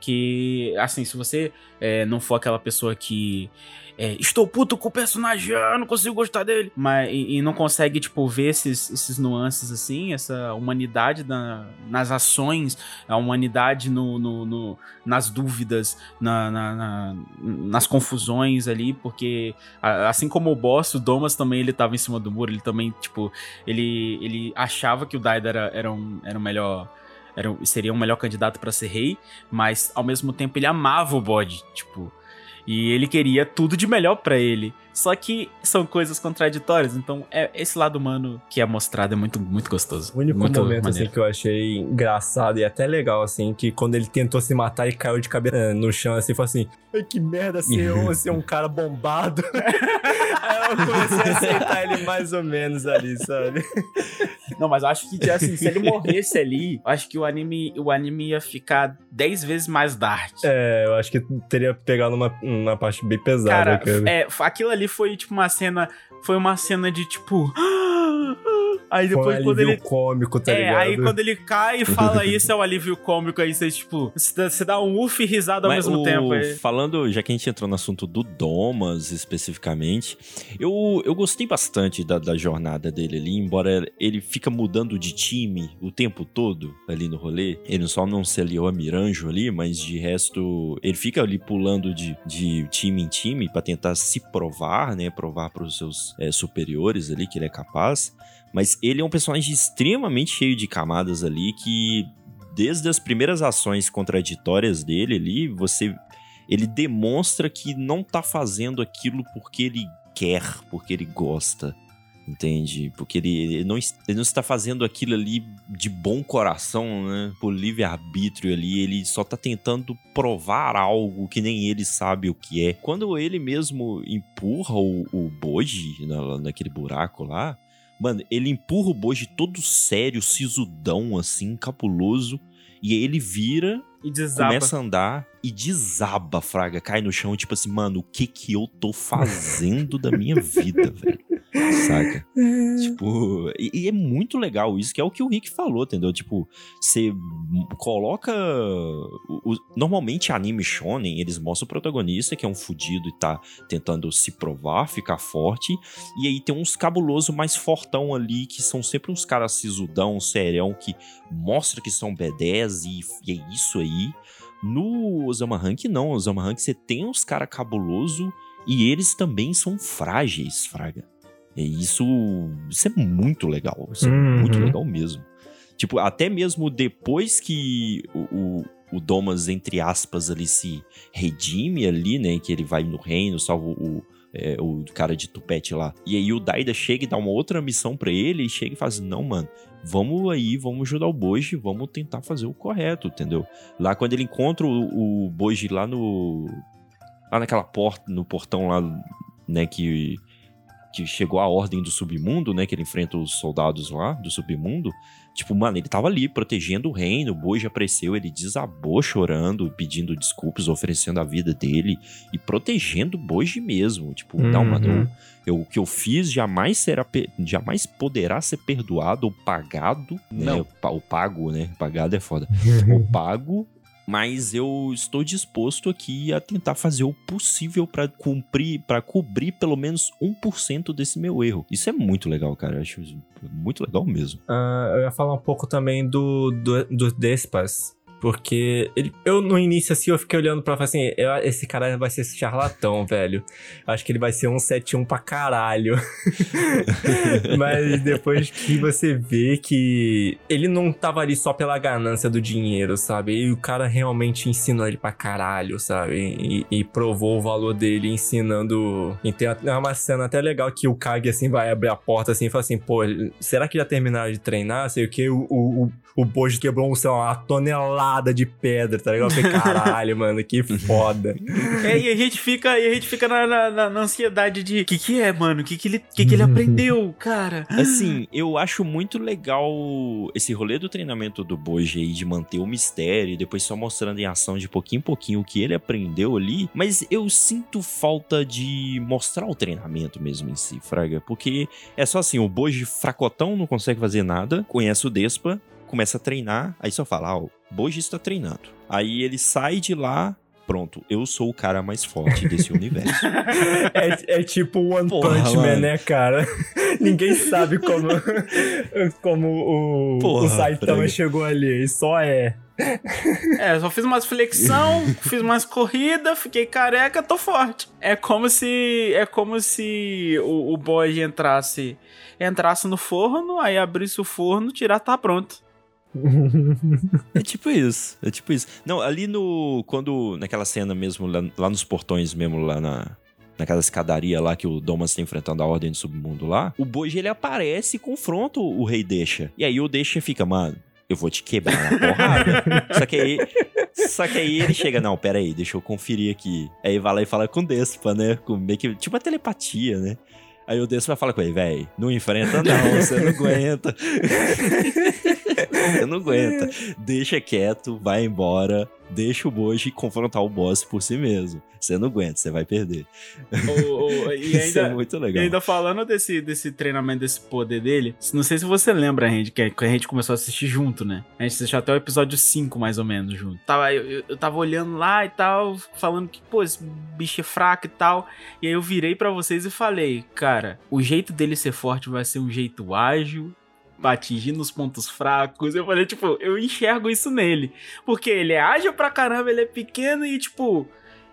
Que, assim, se você é, não for aquela pessoa que. É, estou puto com o personagem, ah, não consigo gostar dele. Mas, e, e não consegue, tipo, ver esses, esses nuances assim, essa humanidade na- nas ações, a humanidade no, no- no- nas dúvidas, na- na- na- nas confusões ali, porque assim como o boss, o Domas também ele tava em cima do muro, ele também, tipo, ele, ele achava que o Daida era, era, um, era o melhor. Era, seria um melhor candidato pra ser rei, mas ao mesmo tempo ele amava o bode, tipo. E ele queria tudo de melhor pra ele. Só que são coisas contraditórias, então é esse lado humano que é mostrado é muito, muito gostoso. O único muito momento assim, maneiro. que eu achei engraçado e até legal, assim, que quando ele tentou se matar e caiu de cabeça no chão, assim, falou assim: que merda ser eu, ser um cara bombado. Aí eu comecei a aceitar ele mais ou menos ali, sabe? Não, mas eu acho que assim, se ele morresse ali, eu acho que o anime, o anime ia ficar 10 vezes mais dark. É, eu acho que teria pegado uma, uma parte bem pesada, Cara, cara. é, aquilo ali foi tipo uma cena. Foi uma cena de tipo. Aí Foi um depois quando alívio ele. cômico, tá é, ligado? aí quando ele cai e fala isso é o alívio cômico, aí você, tipo, você dá- um uff e risada ao Mas mesmo o- tempo. é. Falando, já que a gente entrou no assunto do Domas especificamente, eu, eu gostei bastante da, da jornada dele ali, embora ele fica mudando de time o tempo todo ali no rolê. Ele só não se aliou a Miranjo ali, mas de resto, ele fica ali pulando de, de time em time pra tentar se provar, né? Provar pros seus é, superiores ali que ele é capaz. Mas ele é um personagem extremamente cheio de camadas ali que desde as primeiras ações contraditórias dele ali, você ele demonstra que não tá fazendo aquilo porque ele quer, porque ele gosta. Entende? Porque ele, ele não, ele não está fazendo aquilo ali de bom coração, né? Por livre-arbítrio ali. Ele só tá tentando provar algo que nem ele sabe o que é. Quando ele mesmo empurra o, o Boji na, naquele buraco lá, mano, ele empurra o Boji todo sério, sisudão, assim, capuloso. E aí ele vira E desaba. começa a andar e desaba, fraga, cai no chão, tipo assim, mano, o que que eu tô fazendo da minha vida, velho? Saca? Tipo, e, e é muito legal isso, que é o que o Rick falou, entendeu? Tipo, você coloca. o- o- normalmente, anime shonen, eles mostram o protagonista, que é um fudido e tá tentando se provar, ficar forte. E aí tem uns cabuloso mais fortão ali, que são sempre uns caras sisudão, serião, que mostra que são B10 e, e é isso aí. No Osama Rank, não. O Osama Rank, você tem uns caras cabuloso e eles também são frágeis, fraga. E isso, isso é muito legal. Isso é Uhum. muito legal mesmo. Tipo, até mesmo depois que o, o, o Domas, entre aspas, ali se redime ali, né? Que ele vai no reino, salva o, é, o cara de tupete lá. E aí o Daida chega e dá uma outra missão pra ele e chega e faz, não, mano, vamos aí, vamos ajudar o Boji, vamos tentar fazer o correto, entendeu? Lá quando ele encontra o, o Boji lá no... Lá naquela porta, no portão lá, né, que que chegou a ordem do submundo, né? Que ele enfrenta os soldados lá do submundo. Tipo, mano, ele tava ali protegendo o reino, o Boji apareceu, ele desabou chorando, pedindo desculpas, oferecendo a vida dele e protegendo o Boji mesmo. Tipo, não, mano, eu, Uhum. eu- o que eu fiz jamais será jamais poderá ser perdoado ou pagado, né? Não. O O pago, né? Pagado é foda. o pago mas eu estou disposto aqui a tentar fazer o possível pra cumprir, para cobrir pelo menos 1% desse meu erro. Isso é muito legal, cara. Eu acho muito legal mesmo. Ah, eu ia falar um pouco também do, do, do Despas. Porque ele, eu, no início, assim, eu fiquei olhando pra falar assim: eu- esse cara vai ser charlatão, velho. Acho que ele vai ser um 7-1 pra caralho. Mas depois que você vê que ele não tava ali só pela ganância do dinheiro, sabe? E o cara realmente ensinou ele pra caralho, sabe? E, e provou o valor dele ensinando. E tem até uma cena até legal que o Kage, assim, vai abrir a porta assim e fala assim: pô, será que já terminaram de treinar? Sei o que. O, o, o, o Boji quebrou um, sei lá, uma tonelada de pedra, tá ligado? Eu falei, caralho, mano, que foda. É, e a gente fica, e a gente fica na, na- na- na ansiedade de. O que, que é, mano? O que, que, ele, que, que ele aprendeu, cara? Assim, eu acho muito legal esse rolê do treinamento do Boji aí, de manter o mistério e depois só mostrando em ação de pouquinho em pouquinho o que ele aprendeu ali. Mas eu sinto falta de mostrar o treinamento mesmo em si, Fraga. Porque é só assim, o Boji fracotão não consegue fazer nada, conhece o Despa, começa a treinar, aí só fala, ah, o Boji está treinando. Aí ele sai de lá, pronto, eu sou o cara mais forte desse universo. É, é tipo One Porra, Punch Man, mano. né, cara? Ninguém sabe como, como o, Porra, o Saitama chegou ali. E só é. É, só fiz umas flexão, fiz umas corridas, fiquei careca, tô forte. É como se. É como se o, o boy entrasse. Entrasse no forno, aí abrisse o forno, tirar, tá pronto. É tipo isso, é tipo isso. Não, ali no. Quando. Naquela cena mesmo, lá, lá nos portões mesmo, lá na. Naquela escadaria lá que o Domas tá enfrentando a Ordem do Submundo lá, o Boji ele aparece e confronta o, Rei Deixa. E aí o Deixa fica, mano, eu vou te quebrar na porrada. só, que aí, só que aí ele chega, não, pera aí, deixa eu conferir aqui. Aí vai lá e fala com o Despa, né? Com meio que, tipo uma telepatia, né? Aí o Despa fala com ele, véi, não enfrenta não, você não aguenta. você não aguenta. Deixa quieto, vai embora, deixa o Boji confrontar o boss por si mesmo. Você não aguenta, você vai perder. O- o- e Isso é ainda, muito E legal. ainda falando desse, desse treinamento, desse poder dele, não sei se você lembra, gente, que que a gente começou a assistir junto, né? A gente assistiu até o episódio 5, mais ou menos, junto. Tava, eu, eu, eu tava olhando lá e tal, falando que, pô, esse bicho é fraco e tal. E aí eu virei pra vocês e falei, cara, o jeito dele ser forte vai ser um jeito ágil, pra atingir nos pontos fracos. Eu falei, tipo, eu enxergo isso nele. Porque ele é ágil pra caramba, ele é pequeno e, tipo,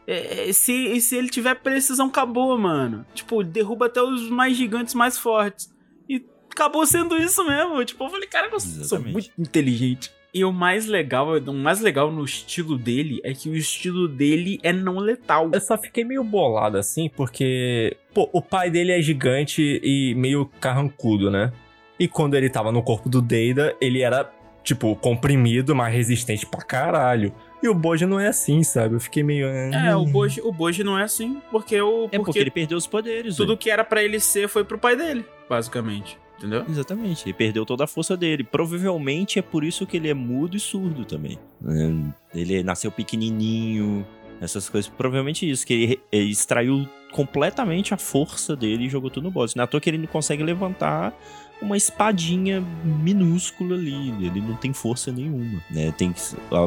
é, se, e se ele tiver precisão, acabou, mano. Tipo, derruba até os mais gigantes, mais fortes. E acabou sendo isso mesmo. Tipo, eu falei, cara, eu sou muito inteligente. E o mais legal, o mais legal no estilo dele é que o estilo dele é não letal. Eu só fiquei meio bolado assim, porque. Pô, o pai dele é gigante e meio carrancudo, né? E quando ele tava no corpo do Deida, ele era, tipo, comprimido, mas resistente pra caralho. E o Boji não é assim, sabe? Eu fiquei meio. É, o Boji, o Boji não é assim, porque o É porque ele perdeu os poderes. tudo velho. que era pra ele ser foi pro pai dele, basicamente. Entendeu? Exatamente, ele perdeu toda a força dele. Provavelmente é por isso que ele é mudo e surdo também. É, Ele nasceu pequenininho, essas coisas. Provavelmente isso, que ele, ele extraiu completamente a força dele e jogou tudo no boss. É à toa que ele não consegue levantar uma espadinha minúscula ali. Ele não tem força nenhuma, né? Tem,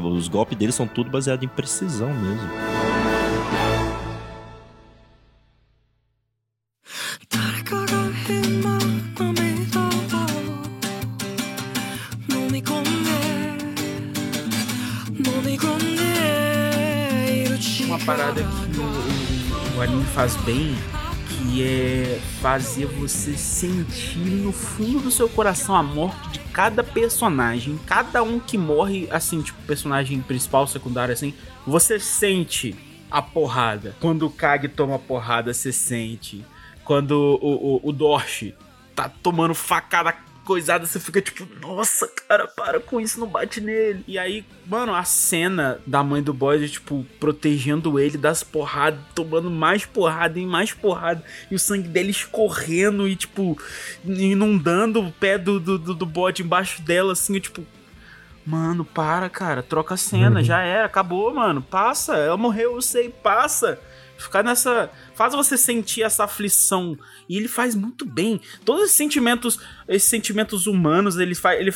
os golpes dele são tudo baseados em precisão mesmo. Uma parada que o anime faz bem que é fazer você sentir no fundo do seu coração a morte de cada personagem. Cada um que morre, assim, tipo, personagem principal, secundário, assim, você sente a porrada. Quando o Kage toma porrada, você sente. Quando o, o, o Dorshi tá tomando facada coisada, você fica tipo, nossa, cara, para com isso, não bate nele. E aí, mano, a cena da mãe do boy, tipo, protegendo ele das porradas, tomando mais porrada e mais porrada, e o sangue dele escorrendo e, tipo, inundando o pé do, do, do, do bode embaixo dela, assim, eu, tipo. Mano, para, cara, troca a cena, já era, acabou, mano, passa, ela morreu, eu sei, passa. Ficar nessa. Faz você sentir essa aflição. E ele faz muito bem. Todos esses sentimentos, esses sentimentos humanos, ele faz. Ele,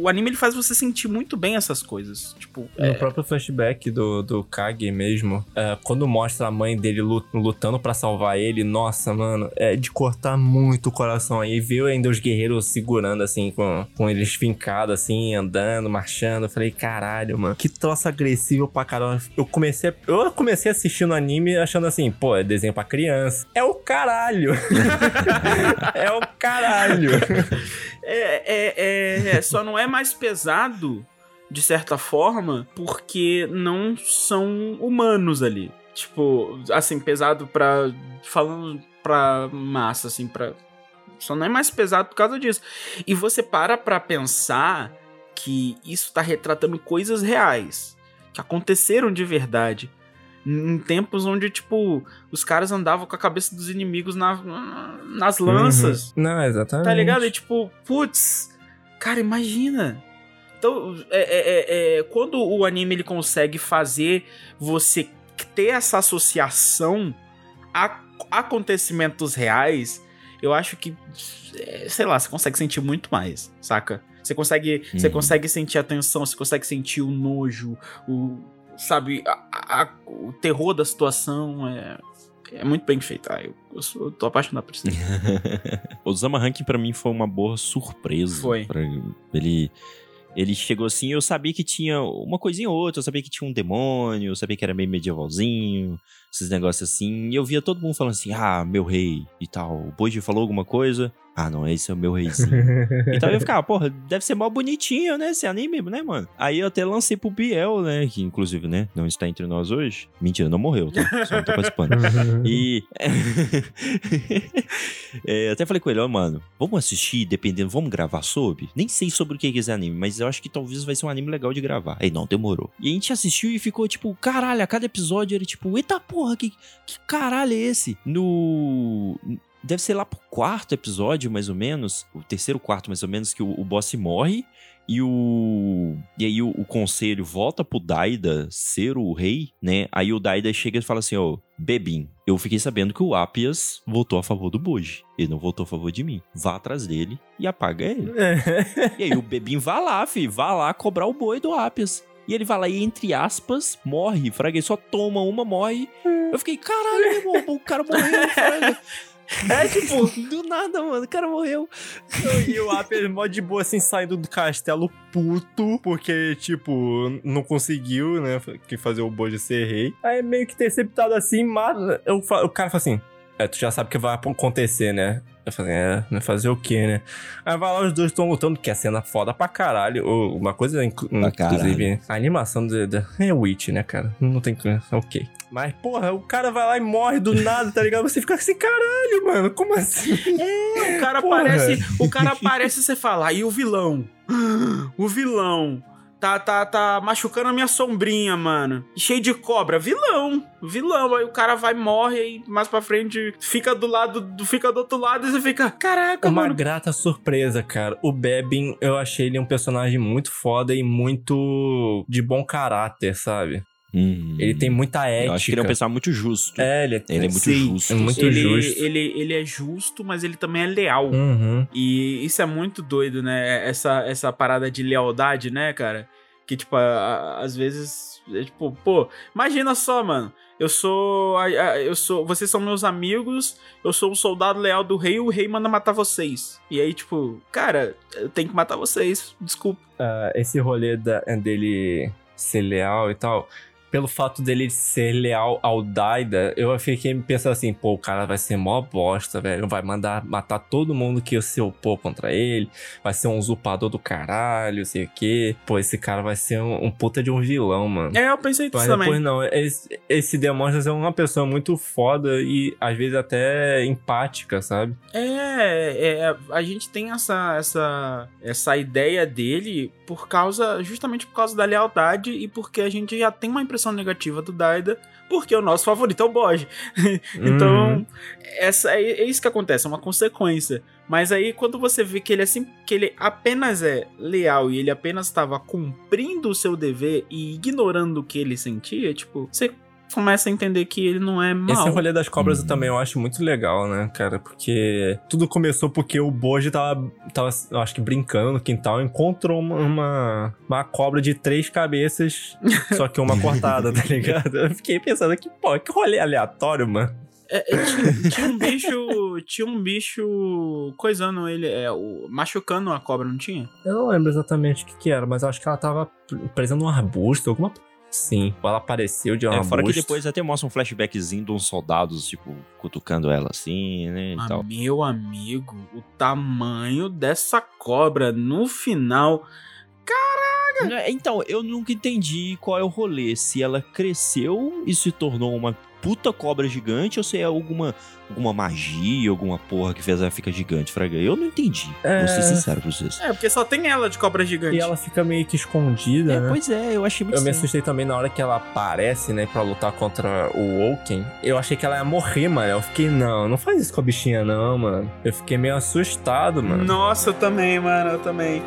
o anime ele faz você sentir muito bem essas coisas. Tipo, No é, próprio flashback do, do Kage mesmo, é, quando mostra a mãe dele lu- lutando pra salvar ele, nossa, mano, é de cortar muito o coração aí. Viu ainda os guerreiros segurando, assim, com, com eles fincados, assim, andando, marchando. Eu falei, caralho, mano, que troço agressivo pra caramba. Eu comecei, eu comecei assistindo anime achando assim, pô, é desenho pra criança. É o caralho! é o caralho! É, é, é, é, só não é mais pesado, de certa forma, porque não são humanos ali. Tipo, assim, pesado pra. Falando pra massa, assim, pra. Só não é mais pesado por causa disso. E você para pra pensar que isso tá retratando coisas reais. Que aconteceram de verdade. Em tempos onde, tipo, os caras andavam com a cabeça dos inimigos na, nas lanças. Uhum. Não, exatamente. Tá ligado? E tipo, putz, cara, imagina. Então, é, é- é- é, quando o anime ele consegue fazer você ter essa associação a acontecimentos reais, eu acho que, é, sei lá, você consegue sentir muito mais, saca? Você consegue, você Uhum. consegue sentir a tensão, você consegue sentir o nojo, o, sabe, a- a- o terror da situação, é, é muito bem feito. Ah, eu, eu, sou- eu tô apaixonado por isso. o Zama Ranking pra mim foi uma boa surpresa. Foi. Pra- ele, ele chegou assim, eu sabia que tinha uma coisinha ou outra, eu sabia que tinha um demônio, eu sabia que era meio medievalzinho, esses negócios assim. E eu via todo mundo falando assim, ah, meu rei e tal. O Boji falou alguma coisa. Ah, não, esse é o meu reizinho. Então eu ficava, porra, deve ser mó bonitinho, né? Esse anime, né, mano? Aí eu até lancei pro Biel, né? Que inclusive, né, não está entre nós hoje. Mentira, não morreu, tá? Só não tá participando. E. É, até falei com ele, ó, mano, vamos assistir, dependendo, vamos gravar sobre? Nem sei sobre o que é esse anime, mas eu acho que talvez vai ser um anime legal de gravar. Aí não, demorou. E a gente assistiu e ficou tipo, caralho, a cada episódio era tipo, eita porra, que, que caralho é esse? No. Deve ser lá pro quarto episódio, mais ou menos. O terceiro, quarto, mais ou menos, que o, o boss morre. E o. E aí o, o conselho volta pro Daida ser o rei, né? Aí o Daida chega e fala assim: Ô, Bebin, eu fiquei sabendo que o Apias votou a favor do Boji. Ele não votou a favor de mim. Vá atrás dele e apaga ele. E aí o Bebin vai lá, fi, vai lá cobrar o boi do Apias. E ele vai lá e, entre aspas, morre. Fraga, ele só toma uma, morre. Eu fiquei, caralho, meu irmão, o cara morreu, Fraga. É tipo, do nada, mano, o cara morreu. E o Aper mó de boa, assim, saindo do castelo puto, porque, tipo, não conseguiu, né, que fazer o Boji ser rei. Aí meio que interceptado assim, mas eu, o cara fala assim, é, tu já sabe o que vai acontecer, né? Eu falei, é, né, fazer o quê, né? Aí vai lá, os dois estão lutando, que é cena foda pra caralho. Uma coisa, inclu- Pra inclusive, a animação da da- é Witch, né, cara? Não tem que... Ok. Mas, porra, o cara vai lá e morre do nada, tá ligado? Você fica assim, caralho, mano, como assim? O cara Porra. aparece, o cara aparece e você fala, "Ah, e o vilão? O vilão tá, tá, tá machucando a minha sombrinha, mano. Cheio de cobra. Vilão, vilão. Aí o cara vai, morre e mais pra frente fica do lado, do- fica do outro lado e você fica, caraca, Uma mano. grata surpresa, cara. O Bebin, eu achei ele um personagem muito foda e muito de bom caráter, sabe? Hum. Ele tem muita ética. Eu acho que ele é um personagem muito justo. É, ele é, Ele é muito Sim, justo. É muito ele, justo. Ele, ele é justo, mas ele também é leal. Uhum. E isso é muito doido, né? Essa, essa parada de lealdade, né, cara? Que, tipo, a- a- às vezes. É tipo, pô, imagina só, mano. Eu sou. a- a- Eu sou. Vocês são meus amigos. Eu sou um soldado leal do rei. O rei manda matar vocês. E aí, tipo, cara, eu tenho que matar vocês. Desculpa. Ah, esse rolê da- dele ser leal e tal. Pelo fato dele ser leal ao Daida, eu fiquei pensando assim, pô, o cara vai ser mó bosta, velho. Vai mandar matar todo mundo que se opor contra ele. Vai ser um usurpador do caralho, sei o quê. Pô, esse cara vai ser um, um puta de um vilão, mano. É, eu pensei nisso Mas também. depois não, esse, esse demonstra ser uma pessoa muito foda e às vezes até empática, sabe? É, é, a gente tem essa, essa, essa ideia dele por causa, justamente por causa da lealdade e porque a gente já tem uma impressão negativa do Daida, porque o nosso favorito é o Boji. então, Uhum. essa é, é isso que acontece, é uma consequência. Mas aí quando você vê que ele assim, que ele apenas é leal e ele apenas estava cumprindo o seu dever e ignorando o que ele sentia, tipo, você começa a entender que ele não é mal. Esse rolê das cobras Uhum. eu também eu acho muito legal, né, cara? Porque tudo começou porque o Boji tava, tava, eu acho que brincando no quintal, encontrou uma, uma, uma cobra de três cabeças, só que uma cortada, tá ligado? Eu fiquei pensando que, pô, que rolê aleatório, mano. É, é, tinha, tinha um bicho. Tinha um bicho coisando ele, é, o, machucando a cobra, não tinha? Eu não lembro exatamente o que que era, mas eu acho que ela tava presa num arbusto, alguma Sim, ela apareceu de um É, fora que depois até mostra um flashbackzinho de uns soldados, tipo, cutucando ela assim, né? E tal. meu amigo, o tamanho dessa cobra no final. É, Então, eu nunca entendi qual é o rolê. Se ela cresceu e se tornou uma puta cobra gigante ou se é alguma, alguma magia, alguma porra que fez ela ficar gigante, fraga. Eu não entendi. É. Vou ser sincero pra vocês. É, porque só tem ela de cobra gigante. E ela fica meio que escondida, É, né? pois é, eu achei muito Eu me estranho. assustei também na hora que ela aparece, né, pra lutar contra o Woken. Eu achei que ela ia morrer, mano. Eu fiquei, não, não faz isso com a bichinha, não, mano. Eu fiquei meio assustado, mano. Nossa, eu também, mano, eu também.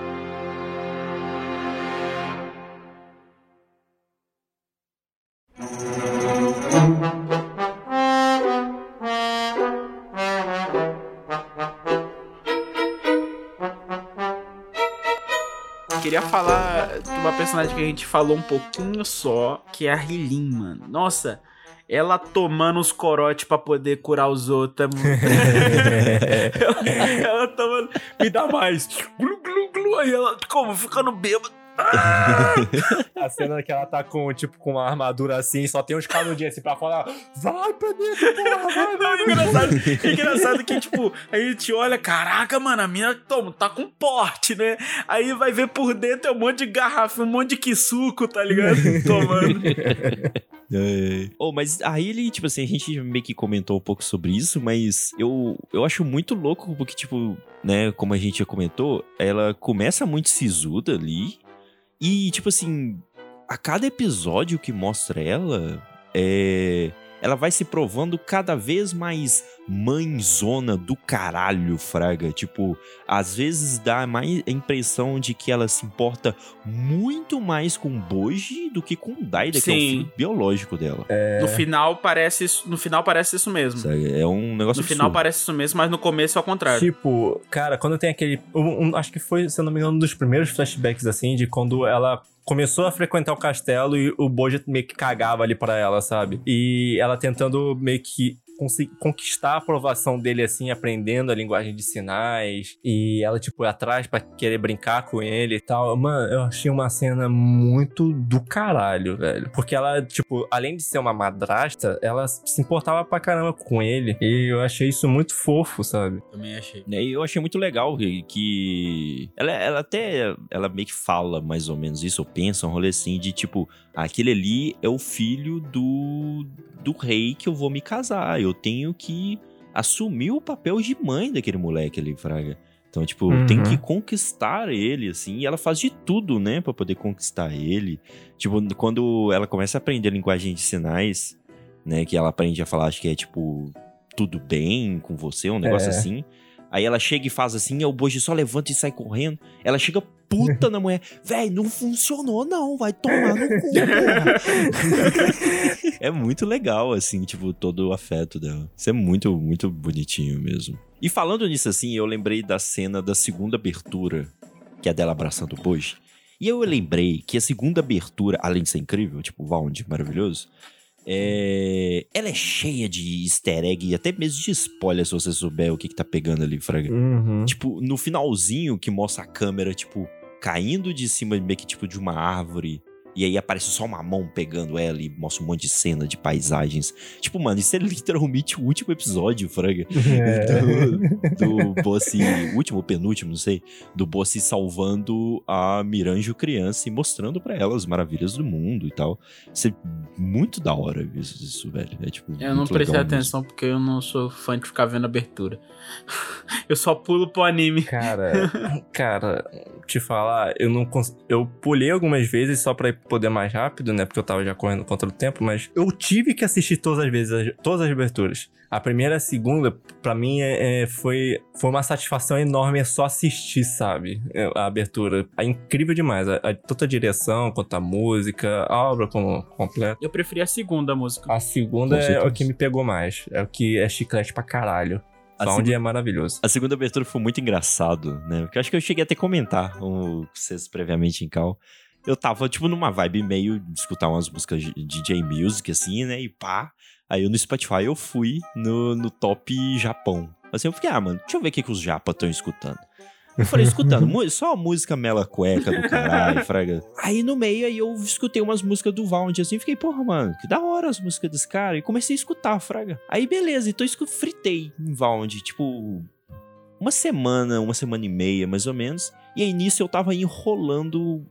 Queria falar de uma personagem que a gente falou um pouquinho só, que é a Rilin, mano. Nossa, ela tomando os corotes pra poder curar os outros. é muito- ela, ela tomando. Me dá mais. Glu, glu, glu. Aí ela, como? Ficando bêbado. A cena que ela tá com, tipo, com uma armadura assim, só tem uns canudinhos assim pra falar, vai pra dentro, porra, vai, vai, Não, é engraçado, é engraçado que, tipo, aí a gente olha, caraca, mano, a mina toma, tá com porte, né? Aí vai ver por dentro é um monte de garrafa, um monte de quisuco, tá ligado? Tomando. Oh, mas aí ele, tipo assim, a gente meio que comentou um pouco sobre isso, mas eu, eu acho muito louco porque, tipo, né, como a gente já comentou, ela começa muito sisuda ali e, tipo assim, a cada episódio que mostra ela, é... Ela vai se provando cada vez mais mãezona do caralho, fraga. Tipo, às vezes dá mais a impressão de que ela se importa muito mais com o Boji do que com o Daida, que é o Sim. filho biológico dela. No final parece isso, no final parece isso mesmo. É um negócio No final absurdo. parece isso mesmo, mas no começo é ao contrário. Tipo, cara, quando tem aquele. um- um- acho que foi, se eu não me engano, um dos primeiros flashbacks, assim, de quando ela começou a frequentar o castelo e o Boji meio que cagava ali pra ela, sabe? E ela tentando meio que conquistar a aprovação dele, assim, aprendendo a linguagem de sinais. E ela, tipo, atrás pra querer brincar com ele e tal. Mano, eu achei uma cena muito do caralho, velho. Porque ela, tipo, além de ser uma madrasta, ela se importava pra caramba com ele. E eu achei isso muito fofo, sabe? Também achei. E eu achei muito legal que ela, ela até ela meio que fala mais ou menos isso, ou pensa um rolê assim de tipo, aquele ali é o filho do do rei que eu vou me casar. Eu tenho que assumir o papel de mãe daquele moleque ali, fraga. Então, tipo, Uhum. tem que conquistar ele, assim, e ela faz de tudo, né, Pra poder conquistar ele. Tipo, quando ela começa a aprender linguagem de sinais, né, que ela aprende a falar, acho que é tipo, tudo bem com você, um negócio É. assim. Aí ela chega e faz assim, aí o Boji só levanta e sai correndo. Ela chega puta na mulher. Véi, não funcionou não, vai tomar no cu, porra. é muito legal, assim, tipo, todo o afeto dela. Isso é muito, muito bonitinho mesmo. E falando nisso assim, eu lembrei da cena da segunda abertura, que é dela abraçando o Boji. E eu lembrei que a segunda abertura, além de ser incrível, tipo, Wound, maravilhoso, é... ela é cheia de easter egg e até mesmo de spoiler se você souber o que, que tá pegando ali, Fraga. Uhum. Tipo, no finalzinho que mostra a câmera, tipo, caindo de cima meio que tipo de uma árvore. E aí aparece só uma mão pegando ela e mostra um monte de cena de paisagens. Tipo, mano, isso é literalmente o último episódio, Fraga. É. Do, do Bossi, último ou penúltimo, não sei. Do Bossi salvando a Miranjo criança e mostrando pra ela as maravilhas do mundo e tal. Isso é muito da hora isso, isso velho. É tipo. Eu não prestei legal mesmo. atenção porque eu não sou fã de ficar vendo abertura. Eu só pulo pro anime. Cara, cara, te falar, eu não cons... eu pulei algumas vezes só pra ir poder mais rápido, né? Porque eu tava já correndo contra o tempo, mas eu tive que assistir todas as vezes, as- todas as aberturas. A primeira e a segunda, pra mim, é, é, foi, foi uma satisfação enorme é só assistir, sabe? É, A abertura. É incrível demais. A, a- tanto a direção quanto a música, a obra como completa. Eu preferi a segunda música. A segunda é o que me pegou mais. É o que é chiclete pra caralho. A Sound é maravilhoso. A segunda abertura foi muito engraçado, né? Porque eu acho que eu cheguei até a comentar com vocês previamente em cal. Eu tava, tipo, numa vibe meio de escutar umas músicas de DJ Music, assim, né? E pá. Aí no Spotify eu fui no, no top Japão. Assim, eu fiquei, ah, mano, deixa eu ver o que, que os japa estão escutando. Eu falei, escutando, só a música mela cueca do caralho, fraga. Aí no meio, aí eu escutei umas músicas do Vound, assim, fiquei, porra, mano, que da hora as músicas desse cara. E comecei a escutar, fraga. Aí beleza, então eu fritei em Vound, tipo, uma semana, uma semana e meia, mais ou menos. E aí nisso eu tava enrolando,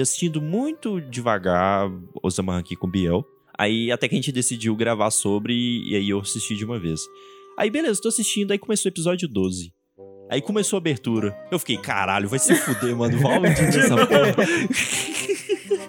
assistindo muito devagar Osama aqui com Biel. Aí até que a gente decidiu gravar sobre, e aí eu assisti de uma vez. Aí beleza, tô assistindo, aí começou o episódio 12. Aí começou a abertura. Eu fiquei, caralho, vai se fuder, mano. Vamos dessa porra.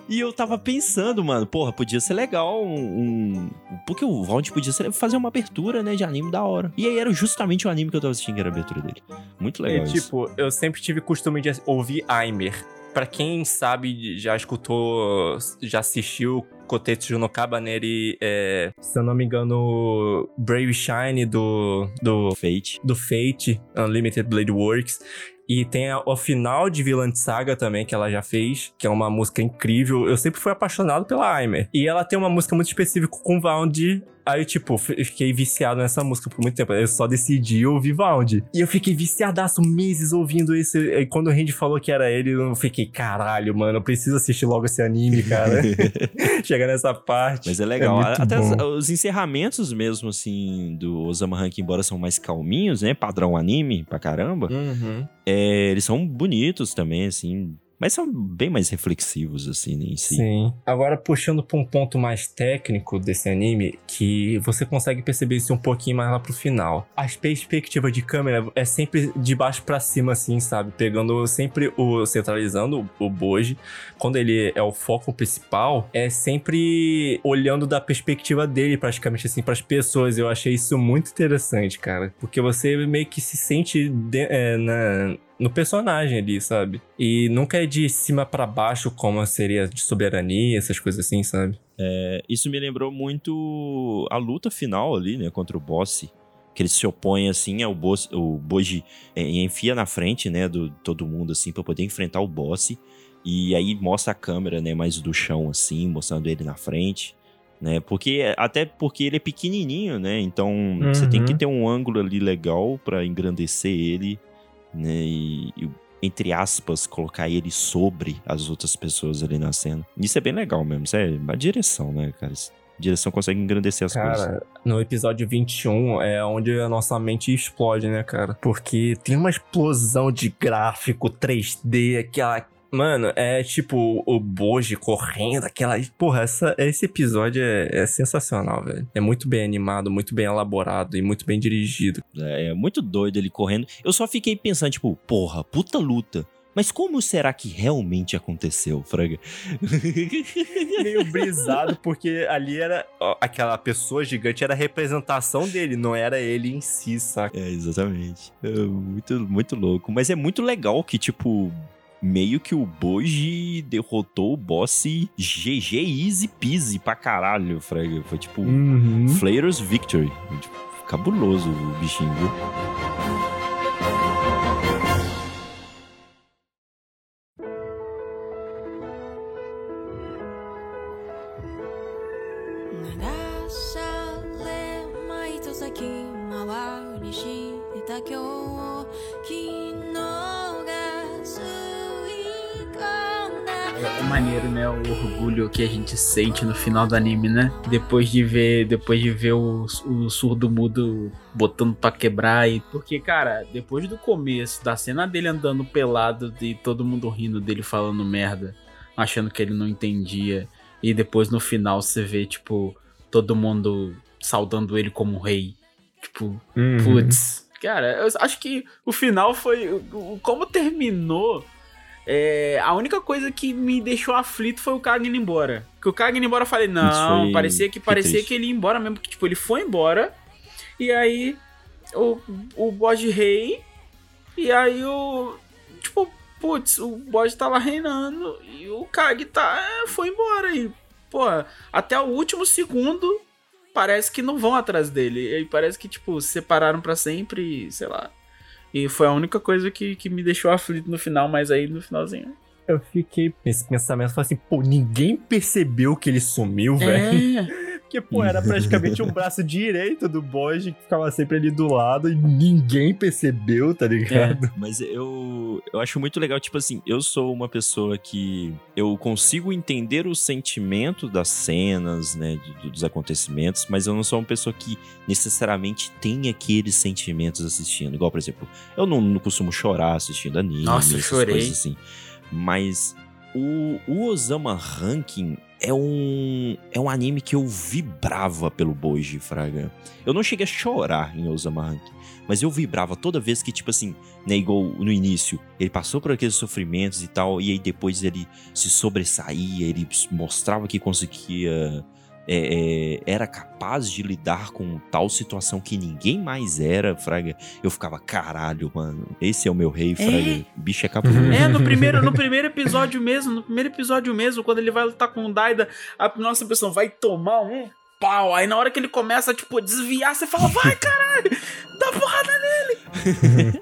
E eu tava pensando, mano, porra, podia ser legal um. um- porque o Vault podia ser, fazer uma abertura, né, de anime da hora. E aí era justamente o anime que eu tava assistindo, que era a abertura dele. Muito legal. E, isso. tipo, eu sempre tive costume de ouvir Aimer. Pra quem sabe, já escutou, já assistiu Kotetsu no Kabaneri, é, se eu não me engano, Brave Shine do, do, Fate. do Fate, Unlimited Blade Works. E tem a- o final de Villain Saga também, que ela já fez, que é uma música incrível. Eu sempre fui apaixonado pela Aimer. E ela tem uma música muito específica com Vound. Aí, tipo, fiquei viciado nessa música por muito tempo. Eu só decidi ouvir Vound. E eu fiquei viciadaço meses ouvindo isso. E quando o Randy falou que era ele, eu fiquei, caralho, mano, eu preciso assistir logo esse anime, cara. Chegar nessa parte. Mas é legal. muito Até bom. os encerramentos mesmo, assim, do Osama Rank, embora são mais calminhos, né? Padrão anime pra caramba. Uhum. É, eles são bonitos também, assim. Mas são bem mais reflexivos, assim, né, em si. Sim. Agora, puxando pra um ponto mais técnico desse anime, que você consegue perceber isso um pouquinho mais lá pro final. A perspectiva de câmera é sempre de baixo pra cima, assim, sabe? Pegando sempre o. centralizando o, o Boji. Quando ele é o foco principal, é sempre olhando da perspectiva dele, praticamente, assim, pras pessoas. Eu achei isso muito interessante, cara. Porque você meio que se sente de- é, na, no personagem ali, sabe? E nunca é de cima pra baixo, como seria de soberania, essas coisas assim, sabe? É, isso me lembrou muito a luta final ali, né, contra o boss. Que ele se opõe, assim, ao boss, o Boji é, enfia na frente, né, do todo mundo, assim, pra poder enfrentar o boss. E aí mostra a câmera, né, mais do chão, assim, mostrando ele na frente. Né, porque, até porque ele é pequenininho, né, então você tem Uhum. que ter um ângulo ali legal pra engrandecer ele, né, e, e, entre aspas, colocar ele sobre as outras pessoas ali na cena. Isso é bem legal mesmo, isso é a direção, né, cara? A direção consegue engrandecer as coisas. Cara, no episódio 21 é onde a nossa mente explode, né, cara? Porque tem uma explosão de gráfico 3D, aquela. Mano, é tipo o Boji correndo, aquela. Porra, essa, esse episódio é, é sensacional, velho. É muito bem animado, muito bem elaborado e muito bem dirigido. É, é muito doido ele correndo. Eu só fiquei pensando, tipo, porra, puta luta. Mas como será que realmente aconteceu, Fraga? Meio brisado, porque ali era. ó, aquela pessoa gigante era a representação dele, não era ele em si, saca? É, exatamente. É muito, muito louco. Mas é muito legal que, tipo, meio que o Boji derrotou o boss GG easy peasy pra caralho, Fraga. Foi tipo, Uhum. Flayers Victory. Tipo, cabuloso o bichinho, viu? Maneiro, né? O orgulho que a gente sente no final do anime, né? Depois de ver, depois de ver o, o surdo mudo botando pra quebrar e porque, cara, depois do começo da cena dele andando pelado e todo mundo rindo dele falando merda, achando que ele não entendia, e depois no final você vê tipo todo mundo saudando ele como rei, tipo, Uhum. Putz. Cara, eu acho que o final foi. Como terminou. É, a única coisa que me deixou aflito foi o Kaga indo embora. Que o Kaga indo embora, eu falei, não, foi- parecia que parecia triste. que ele ia embora mesmo, porque tipo, ele foi embora e aí o, o bode rei e aí o tipo, putz, o bode tá lá reinando e o Kag tá é, foi embora e pô, até o último segundo parece que não vão atrás dele. E parece que tipo, se separaram pra sempre, sei lá. E foi a única coisa que, que me deixou aflito no final, mas aí no finalzinho. Eu fiquei nesse pensamento, falei assim, pô, ninguém percebeu que ele sumiu, velho. É. Porque, pô, era praticamente um braço direito do Boji que ficava sempre ali do lado e ninguém percebeu, tá ligado? Mas eu, eu acho muito legal, tipo assim, eu sou uma pessoa que eu consigo entender o sentimento das cenas, né, de- dos acontecimentos, mas eu não sou uma pessoa que necessariamente tem aqueles sentimentos assistindo. Igual, por exemplo, eu não, não costumo chorar assistindo anime, Nossa, eu essas chorei. coisas assim. Mas o, o Osama Ranking é um, é um anime que eu vibrava pelo Boji, Fraga. Eu não cheguei a chorar em Osama mas eu vibrava toda vez que, tipo assim, né, igual no início, ele passou por aqueles sofrimentos e tal, e aí depois ele se sobressaía, ele mostrava que conseguia. É, é, era capaz de lidar com tal situação que ninguém mais era, Fraga. Eu ficava, caralho, mano. Esse é o meu rei, Fraga. Bicho é cabuloso. É, no primeiro, no primeiro episódio mesmo, no primeiro episódio mesmo, quando ele vai lutar com o Daida, a nossa pessoa vai tomar um pau. Aí na hora que ele começa, tipo, desviar, você fala, vai, caralho, dá porrada nele.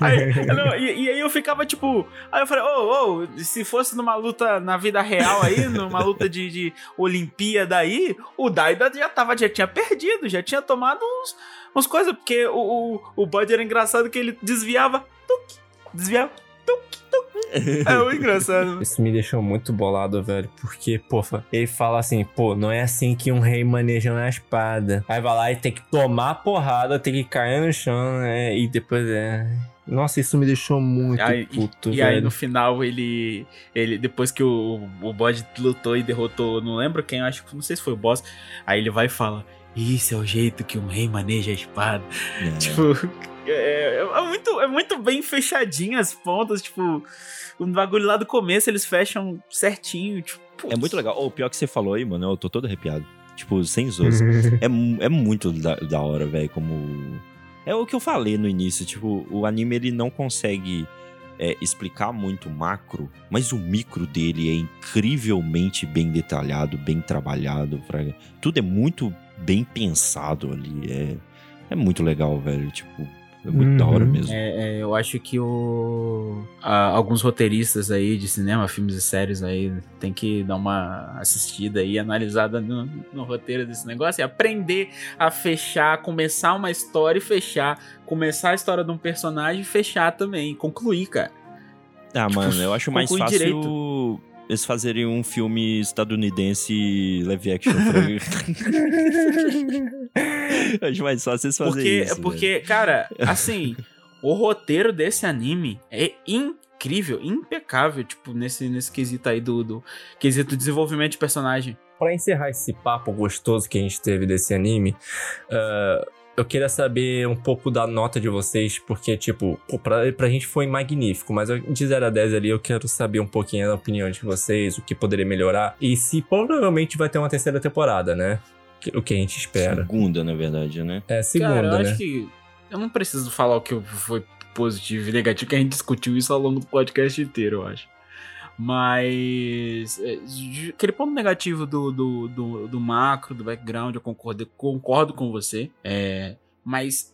aí, não, e, e aí eu ficava, tipo, aí eu falei, ô, ô, se fosse numa luta na vida real aí, numa luta de, de Olimpíada aí, o Daida já tava, já tinha perdido, já tinha tomado uns, uns coisas, porque o, o, o Bud era engraçado que ele desviava, tuc, desviava, tuc, tuc. É muito engraçado. Isso me deixou muito bolado, velho. Porque, pofa, ele fala assim, pô, não é assim que um rei maneja uma espada. Aí vai lá e tem que tomar a porrada, tem que cair no chão, né? E depois é. Nossa, isso me deixou muito Aí- puto, E velho. aí no final ele, ele depois que o, o bode lutou e derrotou, não lembro quem, acho que não sei se foi o boss, aí ele vai e fala: "Isso é o jeito que um rei maneja a espada". É. Tipo, é, é muito, é muito bem fechadinho as pontas, tipo, o bagulho lá do começo eles fecham certinho, tipo, É muito legal. O pior que você falou aí, mano, eu tô todo arrepiado. Tipo, sem zoas. é, é muito da, da hora, velho, como... É o que eu falei no início, tipo, o anime ele não consegue é, explicar muito o macro, mas o micro dele é incrivelmente bem detalhado, bem trabalhado, fraga. Tudo é muito bem pensado ali, é, é muito legal, velho, tipo, é muito Uhum. da hora mesmo. É, é, eu acho que o, a- alguns roteiristas aí de cinema, filmes e séries aí, tem que dar uma assistida aí, analisada no, no roteiro desse negócio e aprender a fechar, começar uma história e fechar, começar a história de um personagem e fechar também, concluir, cara. Ah, Tipo, mano, eu acho mais conclui fácil direito. Eles fazerem um filme estadunidense live action. eu acho mais fácil eles fazerem Porque, isso. porque cara, assim, o roteiro desse anime é incrível, impecável, tipo, nesse, nesse quesito aí do, do quesito desenvolvimento de personagem. Pra encerrar esse papo gostoso que a gente teve desse anime, ah, eu queria saber um pouco da nota de vocês, porque, tipo, pô, pra, pra gente foi magnífico, mas eu- de 0 a 10 ali eu quero saber um pouquinho da opinião de vocês, o que poderia melhorar, e se provavelmente vai ter uma terceira temporada, né? O que a gente espera. Segunda, na verdade, né? É, segunda, Cara, eu né? acho que eu não preciso falar o que foi positivo e negativo, que a gente discutiu isso ao longo do podcast inteiro, eu acho. Mas é, aquele ponto negativo do, do, do, do macro, do background, eu concordo, concordo com você. É, mas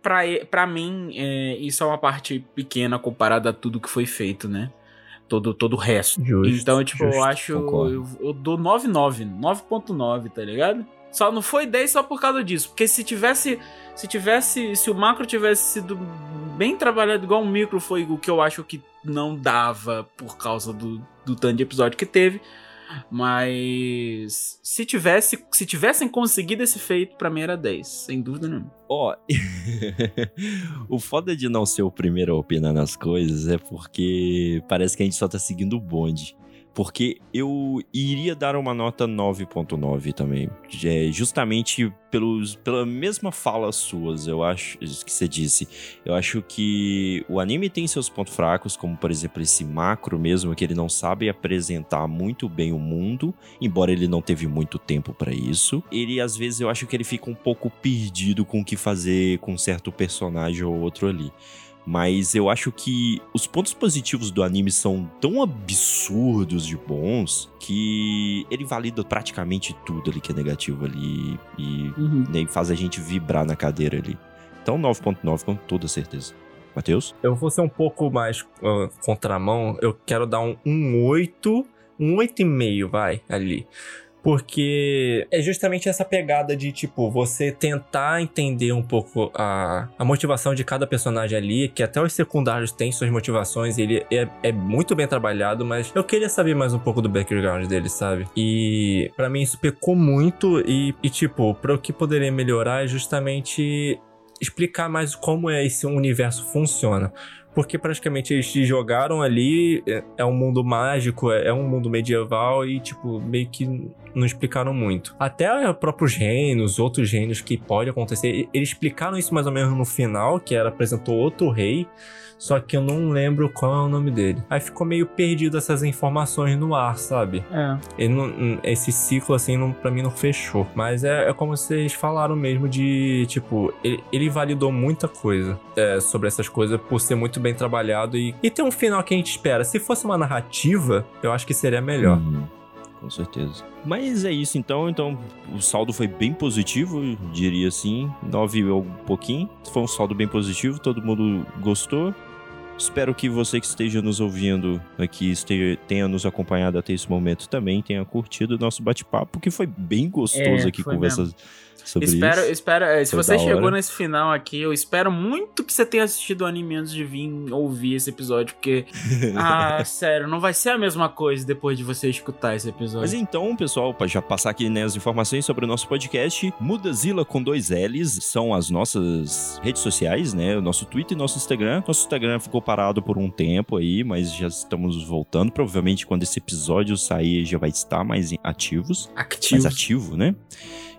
pra, pra mim, é, isso é uma parte pequena comparada a tudo que foi feito, né? Todo, todo o resto. Justo, Então, tipo, eu justo, acho. concordo. Eu, eu dou 9,9. 9,9, tá ligado? Só não foi 10 só por causa disso. Porque se tivesse. Se tivesse. Se o macro tivesse sido bem trabalhado, igual o micro foi o que eu acho que não dava por causa do, do tanto de episódio que teve. Mas. Se tivesse. Se tivessem conseguido esse feito, pra mim era 10. Sem dúvida nenhuma. Ó, o foda de não ser o primeiro a opinar nas coisas é porque parece que a gente só tá seguindo o bonde. Porque eu iria dar uma nota 9.9 também. É, justamente pelos, pela mesma fala suas, eu acho que você disse. Eu acho que o anime tem seus pontos fracos, como por exemplo esse macro mesmo, que ele não sabe apresentar muito bem o mundo, embora ele não teve muito tempo para isso. Ele às vezes eu acho que ele fica um pouco perdido com o que fazer com um certo personagem ou outro ali. Mas eu acho que os pontos positivos do anime são tão absurdos de bons que ele valida praticamente tudo ali que é negativo ali e Uhum. nem faz a gente vibrar na cadeira ali. Então 9.9 com toda certeza. Matheus? Eu vou ser um pouco mais ah, contramão. Eu quero dar um, um 8, um 8,5, vai, ali. Porque é justamente essa pegada de, tipo, você tentar entender um pouco a, a motivação de cada personagem ali, que até os secundários têm suas motivações, ele é, é muito bem trabalhado, mas eu queria saber mais um pouco do background dele, sabe? E pra mim isso pecou muito, e, e tipo, para o que poderia melhorar é justamente explicar mais como é esse universo funciona. Porque praticamente eles te jogaram ali, é- é um mundo mágico, é é um mundo medieval e, tipo, meio que não explicaram muito. Até o próprio gênio, os outros gênios que pode acontecer, eles explicaram isso mais ou menos no final, que era apresentou outro rei, só que eu não lembro qual é o nome dele. Aí ficou meio perdido essas informações no ar, sabe? É. Não- esse ciclo, assim, não, pra mim não fechou. Mas é, é como vocês falaram mesmo de, tipo, ele, ele validou muita coisa é, sobre essas coisas por ser muito bem trabalhado e, e ter um final que a gente espera. Se fosse uma narrativa, eu acho que seria melhor. Uhum, com certeza. Mas é isso então. Então o saldo foi bem positivo, eu diria assim. 9 ou um pouquinho. Foi um saldo bem positivo, todo mundo gostou. Espero que você que esteja nos ouvindo aqui esteja, tenha nos acompanhado até esse momento também, tenha curtido o nosso bate-papo, que foi bem gostoso É, aqui foi conversar sobre espero, isso. espero, é, se você chegou hora. nesse final aqui, eu espero muito que você tenha assistido o anime antes de vir ouvir esse episódio, porque, ah, sério, não vai ser a mesma coisa depois de você escutar esse episódio. Mas então, pessoal, para já passar aqui né, as informações sobre o nosso podcast, Mudazila com dois L's são as nossas redes sociais, né? O nosso Twitter e nosso Instagram. Nosso Instagram ficou parado por um tempo aí, mas já estamos voltando. Provavelmente quando esse episódio sair já vai estar mais ativos. Activo. Mais ativo, né?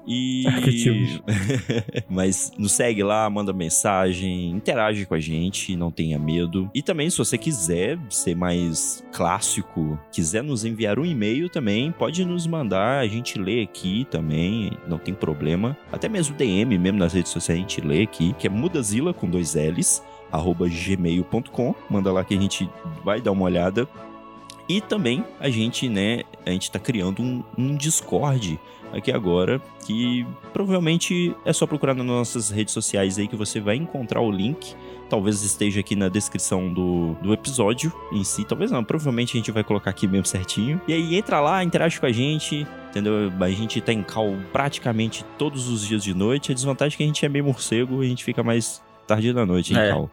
E. Ativos. Mas nos segue lá, manda mensagem, interage com a gente, não tenha medo. E também, se você quiser ser mais clássico, quiser nos enviar um e-mail também, pode nos mandar, a gente lê aqui também, não tem problema. Até mesmo DM, mesmo nas redes sociais, a gente lê aqui, que é mudazila com dois L's, arroba gmail.com. Manda lá que a gente vai dar uma olhada. E também a gente, né, a gente tá criando um, um Discord aqui agora, que provavelmente é só procurar nas nossas redes sociais aí que você vai encontrar o link. Talvez esteja aqui na descrição do, do episódio em si. Talvez não, provavelmente a gente vai colocar aqui mesmo certinho. E aí entra lá, interage com a gente, entendeu? A gente tá em call praticamente todos os dias de noite. A desvantagem é que a gente é meio morcego e a gente fica mais tarde da noite em É. call.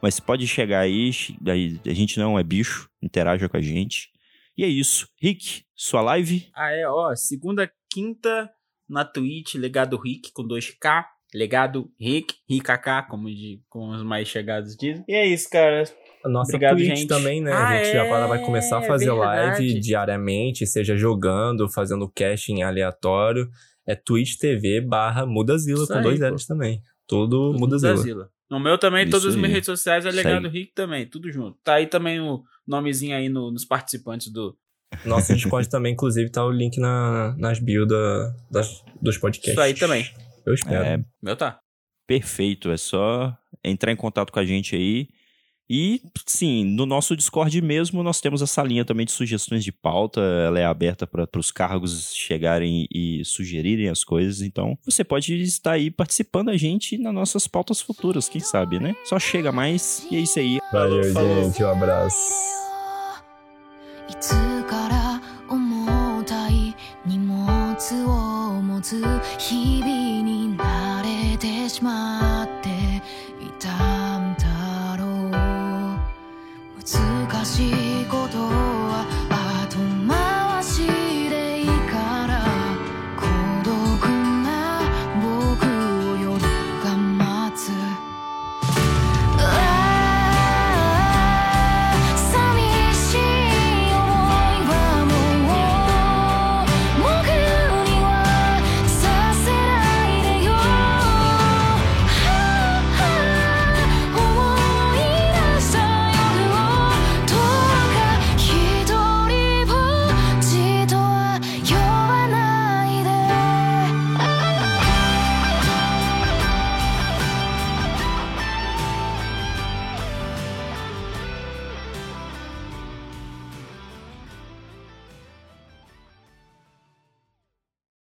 Mas pode chegar aí, aí, a gente não é bicho, interaja com a gente. E é isso. Rick, sua live? Ah, é, ó, segunda, quinta na Twitch, legado Rick com 2K. Legado Rick, RiKK, como, de, como os mais chegados dizem. E é isso, cara. A nossa Obrigado, Twitch gente. também, né? Ah, a gente já é, vai- vai começar a fazer live verdade. diariamente, seja jogando, fazendo casting aleatório. É Twitch TV barra Mudazila, com aí, dois. L's também. Tudo Mudazila. Mudazila. No meu também, Isso todas as minhas redes sociais é legado. Rick também, tudo junto. Tá aí também o nomezinho aí no- nos participantes do. Nosso Discord também, inclusive, tá o link na, nas bio da, das, dos podcasts. Isso aí também. Eu espero. É, Meu tá. Perfeito, é só entrar em contato com a gente aí. E, sim, no nosso Discord mesmo, nós temos essa linha também de sugestões de pauta. Ela é aberta para os cargos chegarem e sugerirem as coisas. Então, você pode estar aí participando a gente nas nossas pautas futuras, quem sabe, né? Só chega mais e é isso aí. Valeu, Falou. gente. Um abraço. を持つ日々に慣れてしまっていたんだろう。難しい。